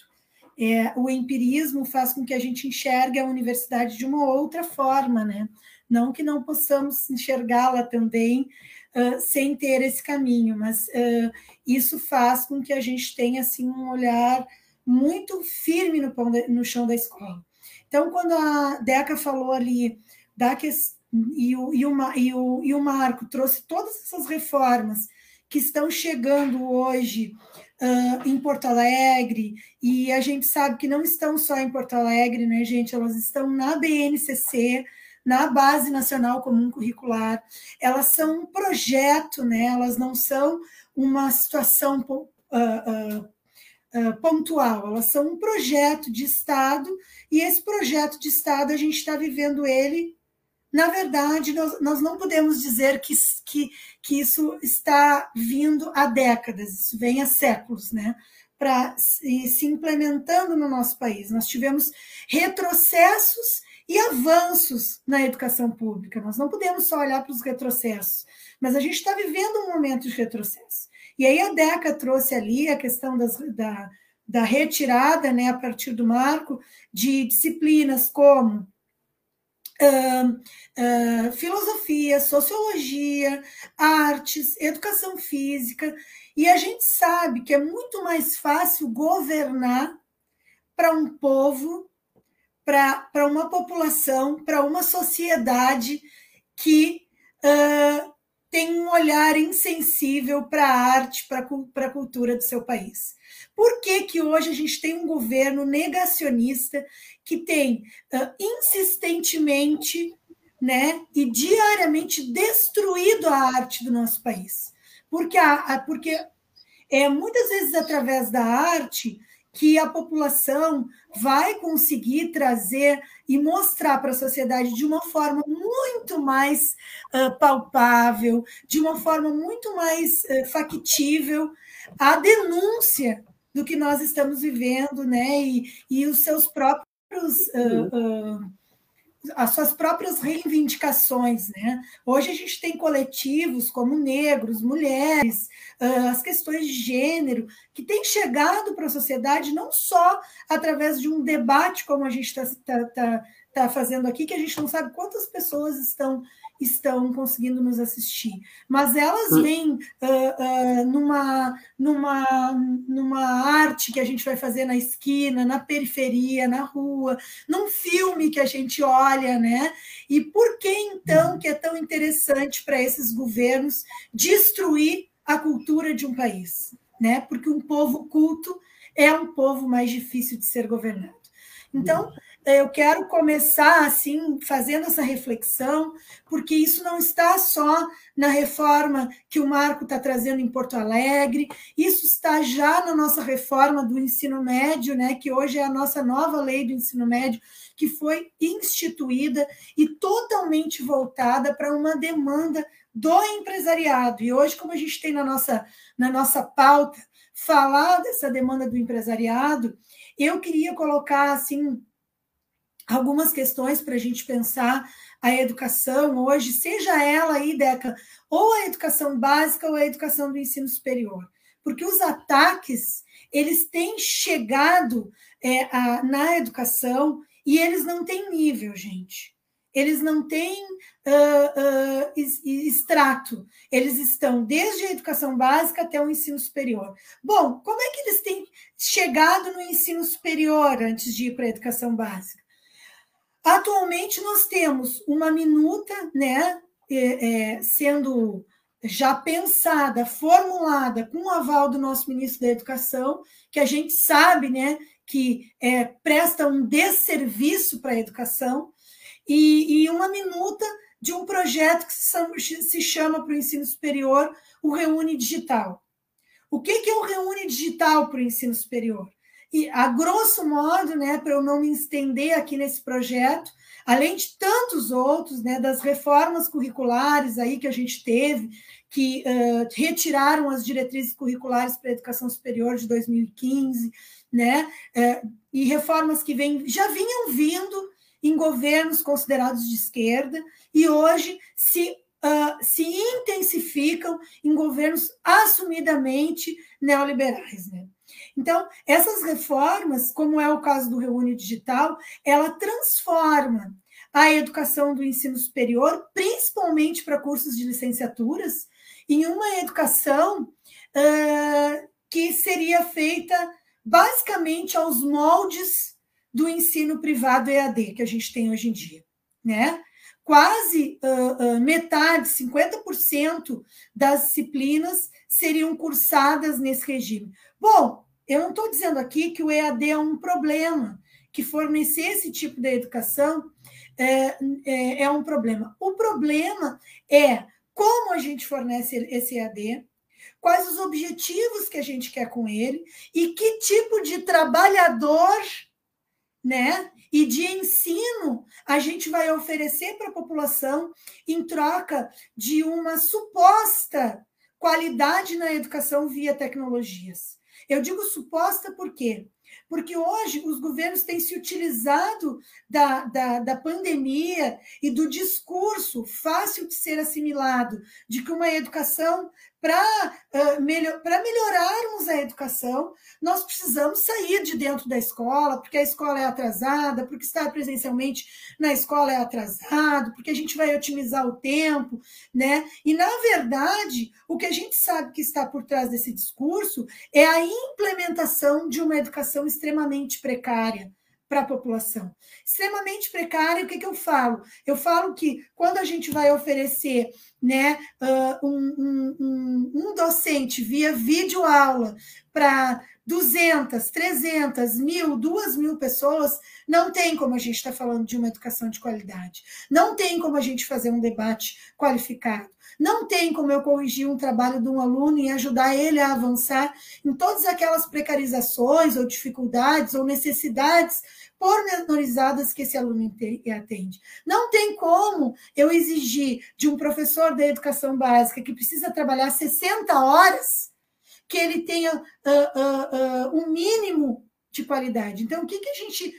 É, o empirismo faz com que a gente enxergue a universidade de uma outra forma, né? Não que não possamos enxergá-la também uh, sem ter esse caminho, mas uh, isso faz com que a gente tenha assim um olhar muito firme no, no chão da escola. Então, quando a Deca falou ali da que, e, o, e, e, o, e o Marco trouxe todas essas reformas que estão chegando hoje uh, em Porto Alegre, e a gente sabe que não estão só em Porto Alegre, né, gente? Elas estão na BNCC, na Base Nacional Comum Curricular. Elas são um projeto, né? Elas não são uma situação uh, Uh, pontual, elas são um projeto de Estado, e esse projeto de Estado a gente está vivendo ele na verdade, nós, nós não podemos dizer que, que, que isso está vindo há décadas, isso vem há séculos, né? Para se, se implementando no nosso país. Nós tivemos retrocessos e avanços na educação pública. Nós não podemos só olhar para os retrocessos, mas a gente está vivendo um momento de retrocesso. E aí a DECA trouxe ali a questão das, da, da retirada, né, a partir do marco, de disciplinas como Uh, filosofia, sociologia, artes, educação física, e a gente sabe que é muito mais fácil governar para um povo, para uma população, para uma sociedade que uh, tem um olhar insensível para a arte, para a cultura do seu país. Por que, que hoje a gente tem um governo negacionista que tem uh, insistentemente né, e diariamente destruído a arte do nosso país? Porque, a, a, porque é muitas vezes através da arte que a população vai conseguir trazer e mostrar para a sociedade de uma forma muito mais uh, palpável, de uma forma muito mais uh, factível, a denúncia do que nós estamos vivendo, né? E, e os seus próprios. Uh, uh, as suas próprias reivindicações, né? Hoje a gente tem coletivos como negros, mulheres, uh, as questões de gênero, que têm chegado para a sociedade não só através de um debate como a gente está tá, tá, tá fazendo aqui, que a gente não sabe quantas pessoas estão estão conseguindo nos assistir, mas elas hum. vêm uh, uh, numa, numa, numa arte que a gente vai fazer na esquina, na periferia, na rua, num filme que a gente olha, né? E por que então que é tão interessante para esses governos destruir a cultura de um país, né? Porque um povo culto é um povo mais difícil de ser governado. Então, eu quero começar assim, fazendo essa reflexão, porque isso não está só na reforma que o Marco está trazendo em Porto Alegre, isso está já na nossa reforma do ensino médio, né, que hoje é a nossa nova lei do ensino médio, que foi instituída e totalmente voltada para uma demanda do empresariado. E hoje, como a gente tem na nossa, na nossa pauta falar dessa demanda do empresariado, eu queria colocar assim algumas questões para a gente pensar a educação hoje, seja ela aí, Deca, ou a educação básica ou a educação do ensino superior. Porque os ataques, eles têm chegado é, a, na educação e eles não têm nível, gente. Eles não têm uh, uh, extrato. Eles estão desde a educação básica até o ensino superior. Bom, como é que eles têm chegado no ensino superior antes de ir para a educação básica? Atualmente, nós temos uma minuta né, é, é, sendo já pensada, formulada com o aval do nosso ministro da Educação, que a gente sabe né, que é, presta um desserviço para a educação, e, e, uma minuta de um projeto que se chama para o ensino superior o Reúne Digital. O que, que é o Reúne Digital para o ensino superior? E, a grosso modo, né, para eu não me estender aqui nesse projeto, além de tantos outros, né, das reformas curriculares aí que a gente teve, que uh, retiraram as diretrizes curriculares para a educação superior de 2015, né, uh, e reformas que vem, já vinham vindo em governos considerados de esquerda e hoje se, uh, se intensificam em governos assumidamente neoliberais, né? Então, essas reformas, como é o caso do Reúne Digital, ela transforma a educação do ensino superior, principalmente para cursos de licenciaturas, em uma educação uh, que seria feita basicamente aos moldes do ensino privado EAD que a gente tem hoje em dia, né? Quase uh, uh, metade, 50% das disciplinas seriam cursadas nesse regime. Bom, eu não estou dizendo aqui que o EAD é um problema, que fornecer esse tipo de educação é, é, é um problema. O problema é como a gente fornece esse EAD, quais os objetivos que a gente quer com ele e que tipo de trabalhador né? E de ensino a gente vai oferecer para a população em troca de uma suposta qualidade na educação via tecnologias. Eu digo suposta porque porque hoje os governos têm se utilizado da, da, da pandemia e do discurso fácil de ser assimilado de que uma educação para uh, melhor, melhorarmos a educação, nós precisamos sair de dentro da escola, porque a escola é atrasada, porque estar presencialmente na escola é atrasado, porque a gente vai otimizar o tempo, né? E, na verdade, o que a gente sabe que está por trás desse discurso é a implementação de uma educação extremamente precária para a população. Extremamente precária, o que, que eu falo? Eu falo que quando a gente vai oferecer né, uh, um, um, um, docente via vídeo aula para 200, 300, mil, duas mil pessoas, não tem como a gente estar tá falando de uma educação de qualidade. Não tem como a gente fazer um debate qualificado. Não tem como eu corrigir um trabalho de um aluno e ajudar ele a avançar em todas aquelas precarizações ou dificuldades ou necessidades pormenorizadas que esse aluno atende. Não tem como eu exigir de um professor da educação básica que precisa trabalhar 60 horas que ele tenha uh, uh, uh, um mínimo de qualidade. Então, o que, que a gente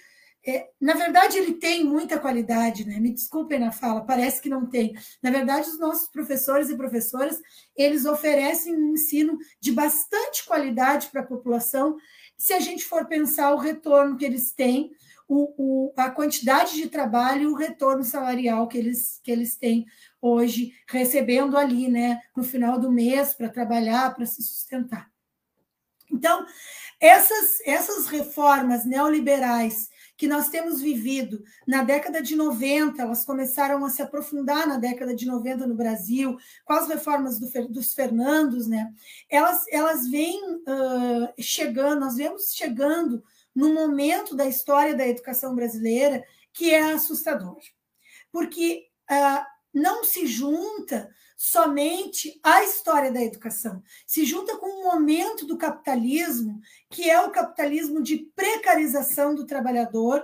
é, na verdade, ele tem muita qualidade, né? Me desculpem na fala, parece que não tem. Na verdade, os nossos professores e professoras, eles oferecem um ensino de bastante qualidade para a população, se a gente for pensar o retorno que eles têm, o, o, a quantidade de trabalho e o retorno salarial que eles, que eles têm hoje, recebendo ali, né, no final do mês, para trabalhar, para se sustentar. Então, essas, essas reformas neoliberais que nós temos vivido na década de 90, elas começaram a se aprofundar na década de 90 no Brasil, com as reformas do, dos Fernandos, né? Elas, elas vêm uh, chegando, nós vemos chegando num momento da história da educação brasileira que é assustador. Porque uh, não se junta somente à história da educação, se junta com um momento do capitalismo, que é o capitalismo de precarização do trabalhador,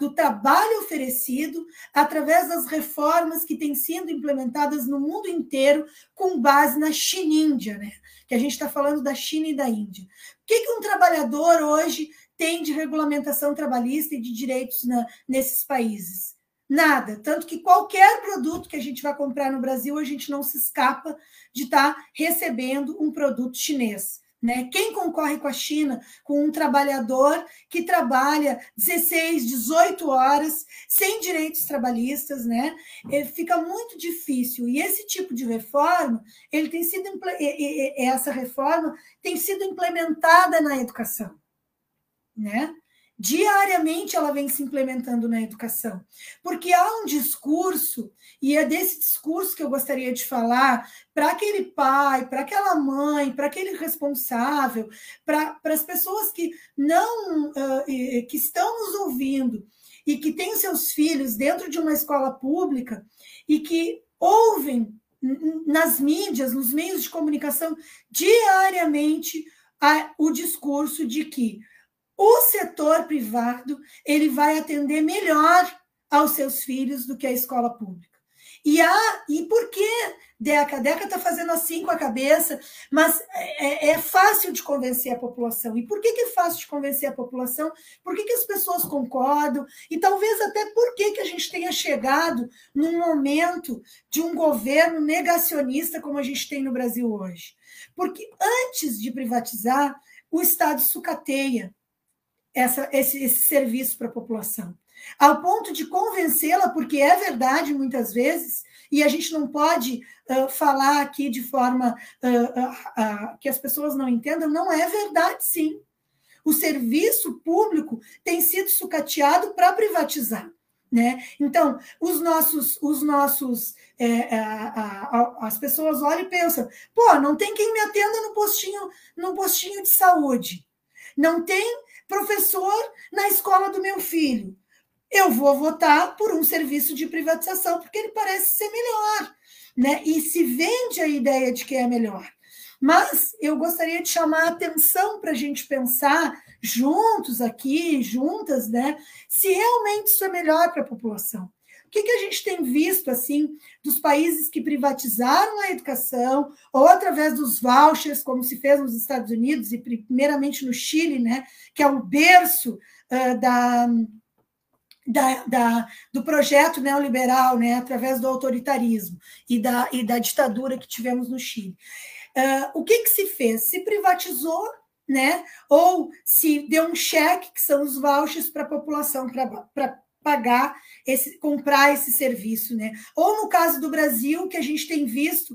do trabalho oferecido, através das reformas que têm sido implementadas no mundo inteiro, com base na China-Índia, né? que a gente está falando da China e da Índia. O que, que um trabalhador hoje tem de regulamentação trabalhista e de direitos na, nesses países? Nada. Tanto que qualquer produto que a gente vai comprar no Brasil, a gente não se escapa de estar tá recebendo um produto chinês. Né? Quem concorre com a China, com um trabalhador que trabalha 16, 18 horas, sem direitos trabalhistas, né? É, fica muito difícil. E esse tipo de reforma, ele tem sido essa reforma tem sido implementada na educação, né? Diariamente ela vem se implementando na educação, porque há um discurso, e é desse discurso que eu gostaria de falar para aquele pai, para aquela mãe, para aquele responsável, para as pessoas que não uh, que estão nos ouvindo e que têm seus filhos dentro de uma escola pública e que ouvem nas mídias, nos meios de comunicação, diariamente a, o discurso de que o setor privado ele vai atender melhor aos seus filhos do que a escola pública. E, há, e por que Deca? Deca está fazendo assim com a cabeça, mas é, é, é, fácil de convencer a população. E por que, que é fácil de convencer a população? Por que, que as pessoas concordam? E talvez até por que, que a gente tenha chegado num momento de um governo negacionista como a gente tem no Brasil hoje? Porque antes de privatizar, o Estado sucateia essa, esse, esse serviço para a população. Ao ponto de convencê-la, porque é verdade muitas vezes, e a gente não pode uh, falar aqui de forma uh, uh, que as pessoas não entendam, não é verdade, sim. O serviço público tem sido sucateado para privatizar. Né? Então, os nossos, os nossos, é, as pessoas olham e pensam, pô, não tem quem me atenda no postinho, no postinho de saúde, não tem professor na escola do meu filho. Eu vou votar por um serviço de privatização, porque ele parece ser melhor. Né? E se vende a ideia de que é melhor. Mas eu gostaria de chamar a atenção para a gente pensar juntos aqui, juntas, né, se realmente isso é melhor para a população. Que, que a gente tem visto assim dos países que privatizaram a educação ou através dos vouchers, como se fez nos Estados Unidos e primeiramente no Chile, né, que é o berço uh, da, da, da, do projeto neoliberal, né, através do autoritarismo e da, e da ditadura que tivemos no Chile. Uh, o que, que se fez? Se privatizou né? Ou se deu um cheque, que são os vouchers para a população, para pagar esse, comprar esse serviço, né? Ou no caso do Brasil, que a gente tem visto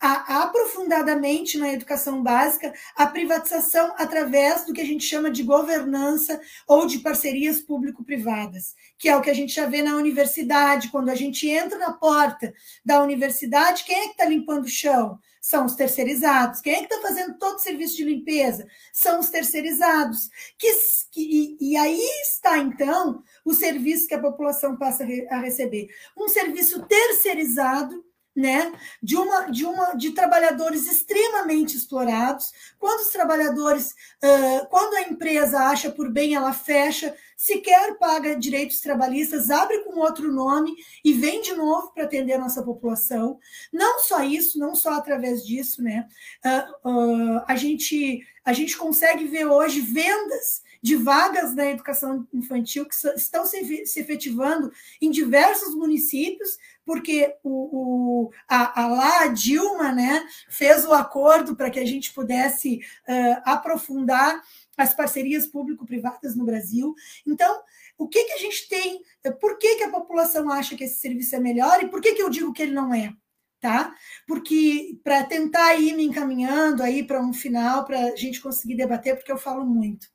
a, aprofundadamente na educação básica a privatização através do que a gente chama de governança ou de parcerias público-privadas, que é o que a gente já vê na universidade. Quando a gente entra na porta da universidade, quem é que está limpando o chão? São os terceirizados. Quem é que está fazendo todo o serviço de limpeza? São os terceirizados. Que, que, e, e aí está, então, o serviço que a população passa a receber. Um serviço terceirizado né, de uma de uma de trabalhadores extremamente explorados. Quando os trabalhadores, uh, quando a empresa acha por bem, ela fecha, sequer paga direitos trabalhistas, abre com outro nome e vem de novo para atender a nossa população. Não só isso, não só através disso, né, uh, uh, a gente a gente consegue ver hoje vendas de vagas na educação infantil que estão se, se efetivando em diversos municípios, porque o, o a, a, lá Dilma né, fez o acordo para que a gente pudesse uh, aprofundar as parcerias público-privadas no Brasil. Então, o que, que a gente tem? Por que, que a população acha que esse serviço é melhor e por que, que eu digo que ele não é? Tá? Porque para tentar ir me encaminhando aí para um final, para a gente conseguir debater, porque eu falo muito.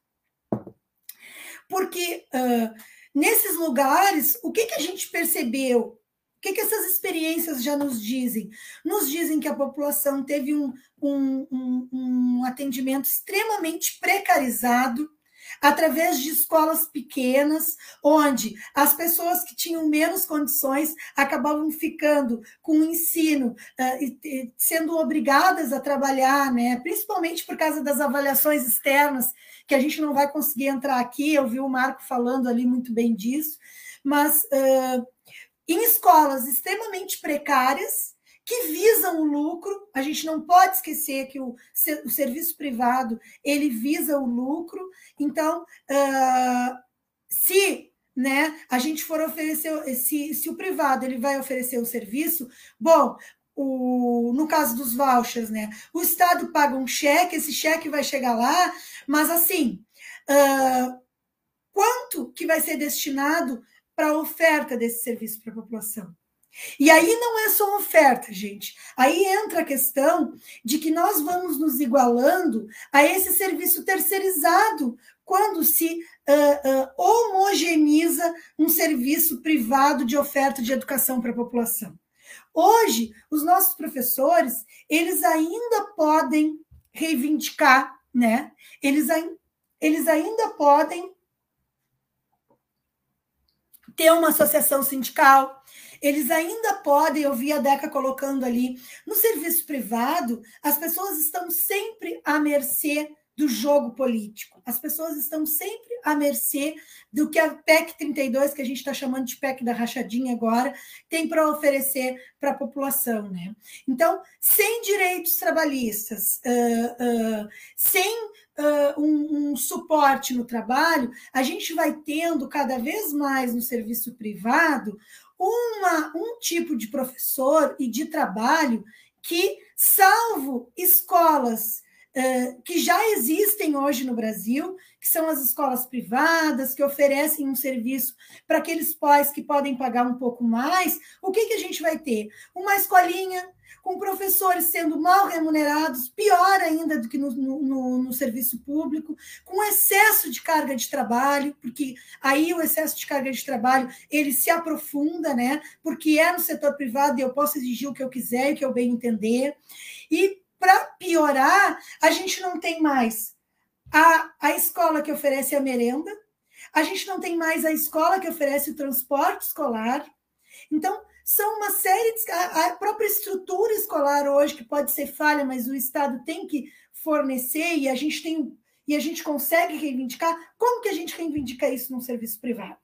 Porque uh, nesses lugares, o que, que a gente percebeu? O que, que essas experiências já nos dizem? Nos dizem que a população teve um, um, um, um atendimento extremamente precarizado, através de escolas pequenas, onde as pessoas que tinham menos condições acabavam ficando com o ensino, uh, sendo obrigadas a trabalhar, né? principalmente por causa das avaliações externas, que a gente não vai conseguir entrar aqui, eu vi o Marco falando ali muito bem disso, mas uh, em escolas extremamente precárias, que visam o lucro. A gente não pode esquecer que o, o serviço privado ele visa o lucro. Então, uh, se né, a gente for oferecer, se, se o privado ele vai oferecer o serviço, bom, o, no caso dos vouchers, né, o Estado paga um cheque, esse cheque vai chegar lá, mas assim, uh, quanto que vai ser destinado para a oferta desse serviço para a população? E aí não é só oferta, gente. Aí entra a questão de que nós vamos nos igualando a esse serviço terceirizado quando se uh, uh, homogeneiza um serviço privado de oferta de educação para a população. Hoje, os nossos professores, eles ainda podem reivindicar, né? Eles, eles ainda podem ter uma associação sindical, eles ainda podem, eu vi a Deca colocando ali, no serviço privado, as pessoas estão sempre à mercê do jogo político. As pessoas estão sempre à mercê do que a PEC 32, que a gente está chamando de PEC da rachadinha agora, tem para oferecer para a população. Né? Então, sem direitos trabalhistas, uh, uh, sem uh, um, um suporte no trabalho, a gente vai tendo cada vez mais no serviço privado uma, um tipo de professor e de trabalho que, salvo escolas uh, que já existem hoje no Brasil, que são as escolas privadas, que oferecem um serviço para aqueles pais que podem pagar um pouco mais, o que, que a gente vai ter? Uma escolinha com professores sendo mal remunerados, pior ainda do que no, no, no, serviço público, com excesso de carga de trabalho, porque aí o excesso de carga de trabalho ele se aprofunda, né? Porque é no setor privado e eu posso exigir o que eu quiser o que eu bem entender. E para piorar, a gente não tem mais a, a escola que oferece a merenda, a gente não tem mais a escola que oferece o transporte escolar. Então, são uma série de. A própria estrutura escolar hoje, que pode ser falha, mas o Estado tem que fornecer e a gente tem e a gente consegue reivindicar. Como que a gente reivindica isso num serviço privado?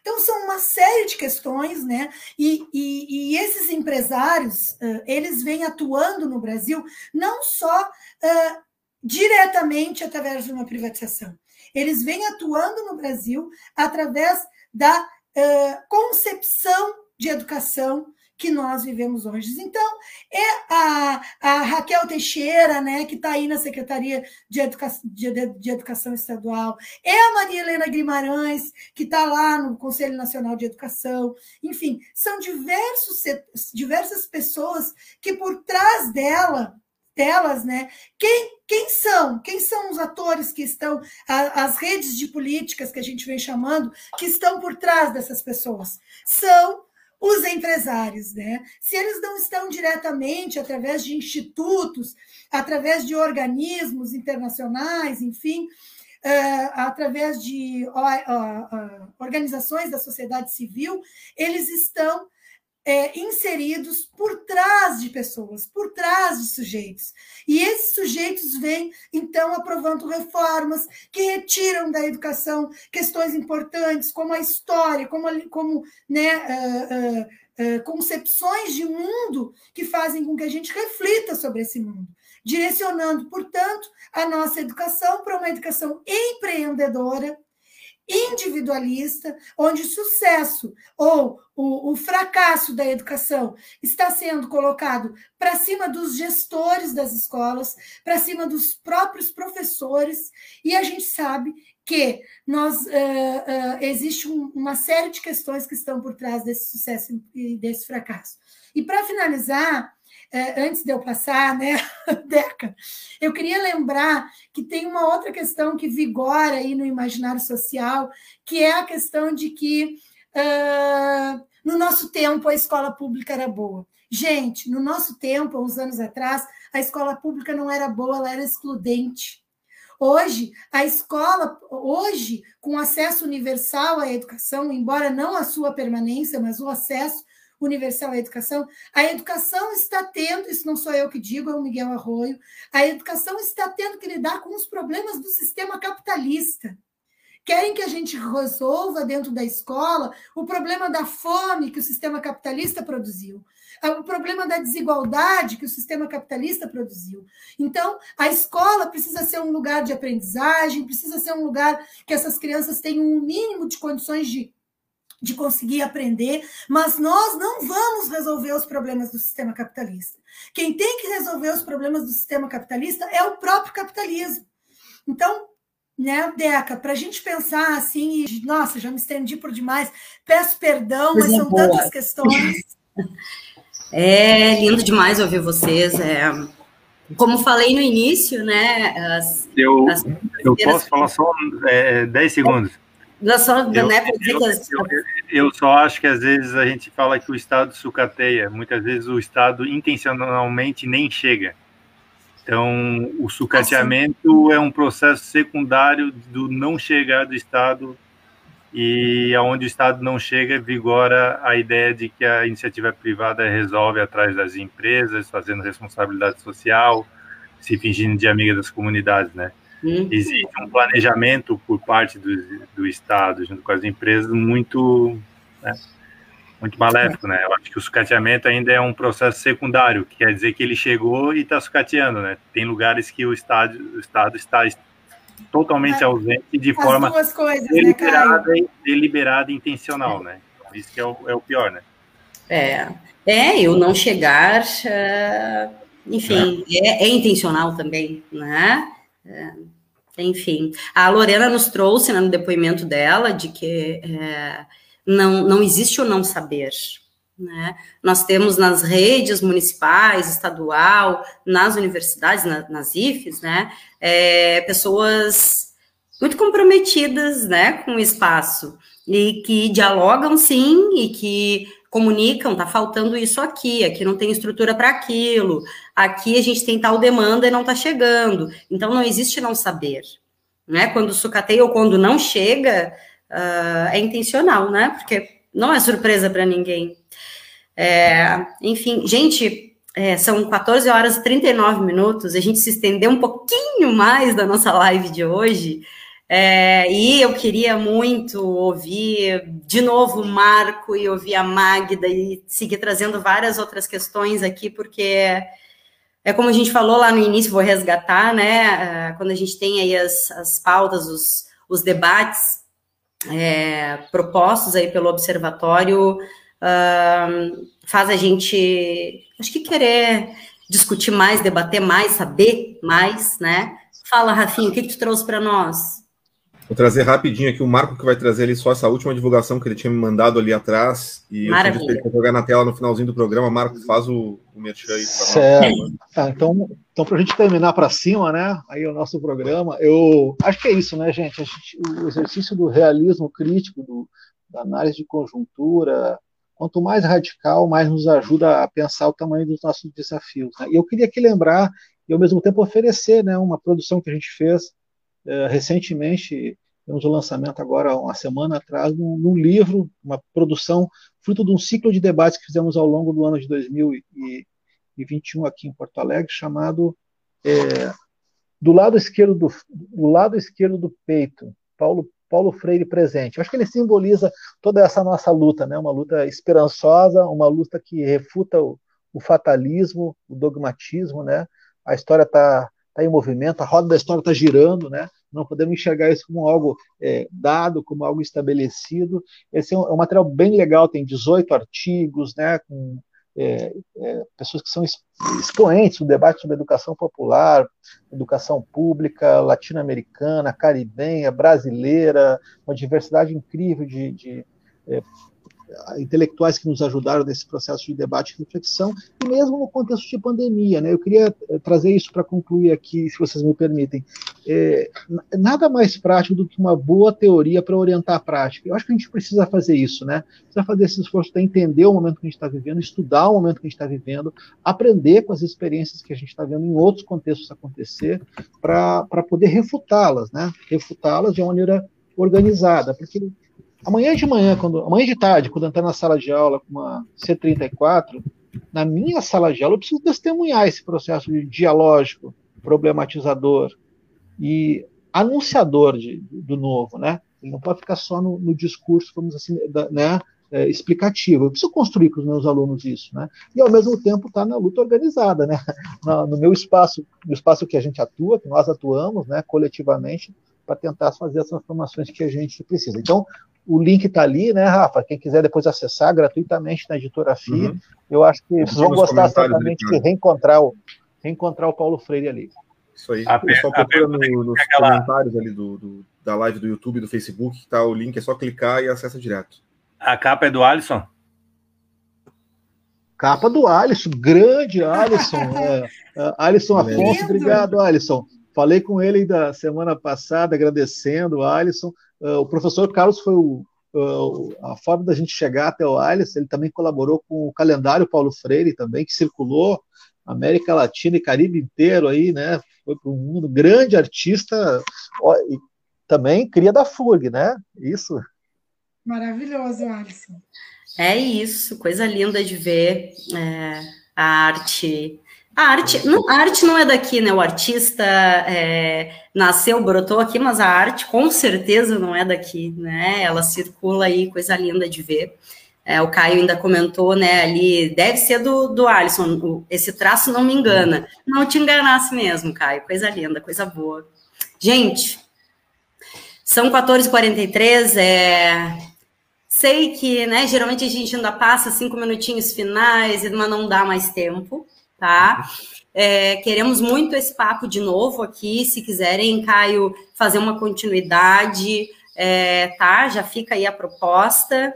Então, são uma série de questões, né? E, e, e esses empresários, eles vêm atuando no Brasil não só uh, diretamente através de uma privatização, eles vêm atuando no Brasil através da uh, concepção de educação que nós vivemos hoje. Então, é a, a Raquel Teixeira, né, que está aí na Secretaria de, Educa de, de, Educação Estadual, é a Maria Helena Guimarães, que está lá no Conselho Nacional de Educação, enfim, são diversos, diversas pessoas que por trás dela delas, né? Quem, quem são? Quem são os atores que estão, a, as redes de políticas que a gente vem chamando, que estão por trás dessas pessoas? São os empresários, né? Se eles não estão diretamente através de institutos, através de organismos internacionais, enfim, uh, através de organizações da sociedade civil, eles estão é, inseridos por trás de pessoas, por trás de sujeitos. E esses sujeitos vêm, então, aprovando reformas que retiram da educação questões importantes, como a história, como, como né, uh, uh, uh, concepções de mundo que fazem com que a gente reflita sobre esse mundo. Direcionando, portanto, a nossa educação para uma educação empreendedora, individualista, onde o sucesso ou o, o fracasso da educação está sendo colocado para cima dos gestores das escolas, para cima dos próprios professores, e a gente sabe que nós uh, uh, existe um, uma série de questões que estão por trás desse sucesso e desse fracasso. E para finalizar, antes de eu passar, né, Deca, eu queria lembrar que tem uma outra questão que vigora aí no imaginário social, que é a questão de que uh, no nosso tempo a escola pública era boa. Gente, no nosso tempo, há uns anos atrás, a escola pública não era boa, ela era excludente. Hoje, a escola, hoje, com acesso universal à educação, embora não a sua permanência, mas o acesso, universal à educação, a educação está tendo, isso não sou eu que digo, é o Miguel Arroio, a educação está tendo que lidar com os problemas do sistema capitalista. Querem que a gente resolva dentro da escola o problema da fome que o sistema capitalista produziu, o problema da desigualdade que o sistema capitalista produziu. Então, a escola precisa ser um lugar de aprendizagem, precisa ser um lugar que essas crianças tenham um mínimo de condições de de conseguir aprender, mas nós não vamos resolver os problemas do sistema capitalista. Quem tem que resolver os problemas do sistema capitalista é o próprio capitalismo. Então, né, Deca, para a gente pensar assim, e, nossa, já me estendi por demais, peço perdão, mas são boa. tantas questões. É lindo demais ouvir vocês. É, como falei no início, né? As, eu, as eu posso falar só é, 10 segundos. Só, eu, né, eu, eu, eu, só acho que às vezes a gente fala que o Estado sucateia, muitas vezes o Estado intencionalmente nem chega. Então, o sucateamento assim. é um processo secundário do não chegar do Estado e aonde o Estado não chega, vigora a ideia de que a iniciativa privada resolve atrás das empresas, fazendo responsabilidade social, se fingindo de amiga das comunidades, né? Uhum. Existe um planejamento por parte do, do Estado, junto com as empresas, muito, né, muito maléfico, né? Eu acho que o sucateamento ainda é um processo secundário, que quer dizer que ele chegou e está sucateando, né? Tem lugares que o Estado, o Estado está totalmente é, ausente de forma coisas, né, deliberada, né, deliberada e intencional, né? Então, isso que é o, é o pior, né? É, é, eu não chegar, uh, enfim, é. é, é intencional também, né? É, enfim, a Lorena nos trouxe né, no depoimento dela de que é, não, não existe o não saber. Né? Nós temos nas redes municipais, estadual, nas universidades, na, nas IFES, né, é, pessoas muito comprometidas né, com o espaço e que dialogam sim e que comunicam, tá faltando isso aqui, aqui não tem estrutura para aquilo, aqui a gente tem tal demanda e não está chegando. Então não existe não saber. Né? Quando sucateia ou quando não chega, uh, é intencional, né? Porque não é surpresa para ninguém. É, enfim, gente, é, são 14 horas e 39 minutos, a gente se estendeu um pouquinho mais da nossa live de hoje. É, e eu queria muito ouvir de novo o Marco e ouvir a Magda e seguir trazendo várias outras questões aqui, porque é como a gente falou lá no início, vou resgatar, né? Quando a gente tem aí as, as pautas, os, os debates é, propostos aí pelo observatório, faz a gente, acho que querer discutir mais, debater mais, saber mais, né? Fala, Rafinha, o que, que tu trouxe para nós? Vou trazer rapidinho aqui o Marco que vai trazer ali só essa última divulgação que ele tinha me mandado ali atrás. E Maravilha. eu vou jogar na tela no finalzinho do programa. Marco, faz o, o merchan aí. Certo. Tá, então, então para a gente terminar para cima, né? Aí o nosso programa, eu acho que é isso, né, gente? gente o exercício do realismo crítico, do, da análise de conjuntura, quanto mais radical, mais nos ajuda a pensar o tamanho dos nossos desafios. Né? E eu queria aqui lembrar e, ao mesmo tempo, oferecer né, uma produção que a gente fez é, recentemente, temos o lançamento agora, uma semana atrás, num, num, livro, uma produção fruto de um ciclo de debates que fizemos ao longo do ano de 2021 aqui em Porto Alegre, chamado é, do lado esquerdo do, do lado esquerdo do peito, Paulo Paulo Freire presente. Eu acho que ele simboliza toda essa nossa luta, né? Uma luta esperançosa, uma luta que refuta o, o fatalismo, o dogmatismo, né? A história está tá em movimento, a roda da história está girando, né? Não podemos enxergar isso como algo é, dado, como algo estabelecido. Esse é um, é um, material bem legal, tem 18 artigos, né, com é, é, pessoas que são expoentes do debate sobre educação popular, educação pública, latino-americana, caribenha, brasileira, uma diversidade incrível de, de é, intelectuais que nos ajudaram nesse processo de debate e reflexão, e mesmo no contexto de pandemia. Né? Eu queria eh, trazer isso para concluir aqui, se vocês me permitem. É, nada mais prático do que uma boa teoria para orientar a prática. Eu acho que a gente precisa fazer isso, né? Precisa fazer esse esforço para entender o momento que a gente está vivendo, estudar o momento que a gente está vivendo, aprender com as experiências que a gente está vendo em outros contextos acontecer, para poder refutá-las, né? Refutá-las de uma maneira organizada, porque Amanhã de manhã, quando, amanhã de tarde, quando eu entrar na sala de aula com uma C34, na minha sala de aula eu preciso testemunhar esse processo de dialógico, problematizador e anunciador de, do novo, né? Ele não pode ficar só no, no discurso, vamos assim, da, né, é, explicativo. Eu preciso construir com os meus alunos isso, né? E ao mesmo tempo estar tá na luta organizada, né? No, no meu espaço, no espaço que a gente atua, que nós atuamos, né, coletivamente, para tentar fazer as transformações que a gente precisa. Então, o link está ali, né, Rafa? Quem quiser depois acessar gratuitamente na editora FI, uhum. eu acho que vocês vão gostar certamente de reencontrar o, reencontrar o Paulo Freire ali. Isso aí. A o pessoal procura no, nos aquela... comentários ali do, do, da live do YouTube, do Facebook, que tá o link, é só clicar e acessa direto. A capa é do Alisson? Capa do Alisson, grande Alisson. é, é, Alisson Afonso, obrigado, Alisson. Falei com ele da semana passada, agradecendo o Alisson. Uh, o professor Carlos foi o, uh, a forma da gente chegar até o Alice, ele também colaborou com o calendário Paulo Freire também, que circulou América Latina e Caribe inteiro aí, né? Foi para o mundo, grande artista, ó, e também cria da FURG, né? Isso. Maravilhoso, Alisson. É isso, coisa linda de ver é, a arte a arte, não, a arte não é daqui, né? O artista é, nasceu, brotou aqui, mas a arte com certeza não é daqui, né? Ela circula aí, coisa linda de ver. É, o Caio ainda comentou, né, ali, deve ser do, do Alisson, esse traço não me engana. Não te enganasse mesmo, Caio, coisa linda, coisa boa. Gente, são 14h43, é... sei que, né, geralmente a gente ainda passa cinco minutinhos finais, mas não dá mais tempo tá? É, queremos muito esse papo de novo aqui. Se quiserem, Caio, fazer uma continuidade, é, tá? Já fica aí a proposta.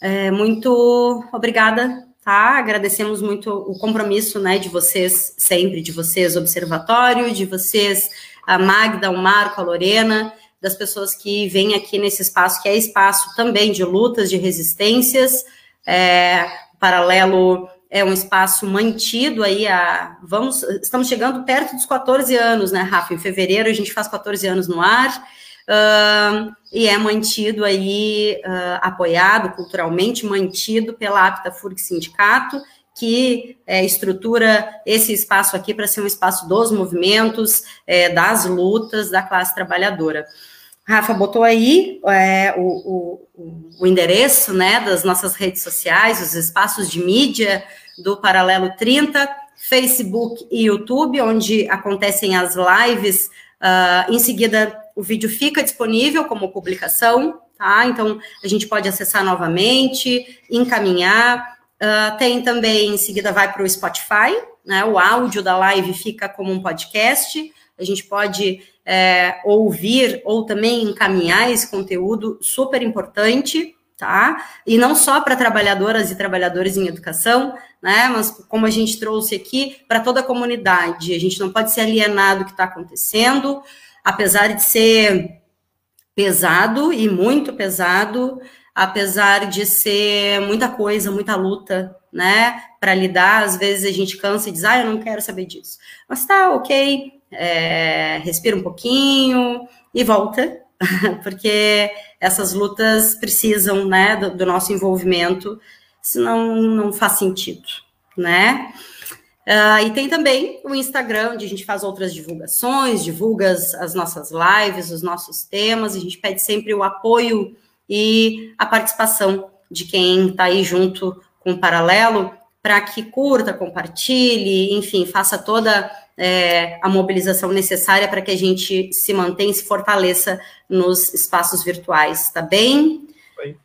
É, muito obrigada, tá? Agradecemos muito o compromisso, né, de vocês sempre, de vocês, observatório, de vocês, a Magda, o Marco, a Lorena, das pessoas que vêm aqui nesse espaço, que é espaço também de lutas, de resistências, é, paralelo é um espaço mantido aí a vamos estamos chegando perto dos 14 anos, né, Rafa? Em fevereiro a gente faz 14 anos no ar. Uh, e é mantido aí, uh, apoiado culturalmente, mantido pela Apta FURG Sindicato, que é, estrutura esse espaço aqui para ser um espaço dos movimentos, é, das lutas da classe trabalhadora. Rafa botou aí é, o, o, o, endereço né, das nossas redes sociais, os espaços de mídia do Paralelo 30, Facebook e YouTube, onde acontecem as lives. Uh, em seguida, o vídeo fica disponível como publicação, tá? Então, a gente pode acessar novamente, encaminhar. Uh, tem também, em seguida, vai para o Spotify, né? O áudio da live fica como um podcast. A gente pode é, ouvir ou também encaminhar esse conteúdo super importante, tá? E não só para trabalhadoras e trabalhadores em educação, né? Mas como a gente trouxe aqui, para toda a comunidade. A gente não pode ser alienado do que está acontecendo, apesar de ser pesado e muito pesado, apesar de ser muita coisa, muita luta, né? Para lidar, às vezes a gente cansa e diz, ah, eu não quero saber disso. Mas tá, ok, é, respira um pouquinho e volta, porque essas lutas precisam, né, do, do nosso envolvimento, senão não faz sentido, né? Uh, e tem também o Instagram, onde a gente faz outras divulgações, divulga as nossas lives, os nossos temas, a gente pede sempre o apoio e a participação de quem está aí junto com o Paralelo, para que curta, compartilhe, enfim, faça toda é, a mobilização necessária para que a gente se mantenha e se fortaleça nos espaços virtuais, tá bem? Oi.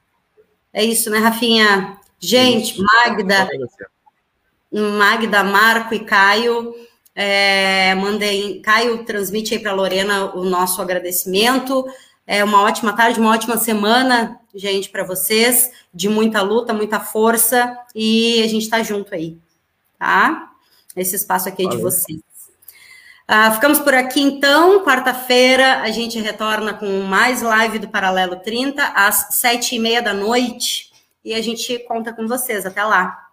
É isso, né, Rafinha? Gente, Magda, Magda, Marco e Caio, é, mandei, Caio transmite aí para Lorena o nosso agradecimento. É uma ótima tarde, uma ótima semana, gente, para vocês, de muita luta, muita força, e a gente está junto aí, tá? Esse espaço aqui é de vocês. Uh, ficamos por aqui então. Quarta-feira a gente retorna com mais live do Paralelo 30, às sete e meia da noite. E a gente conta com vocês. Até lá.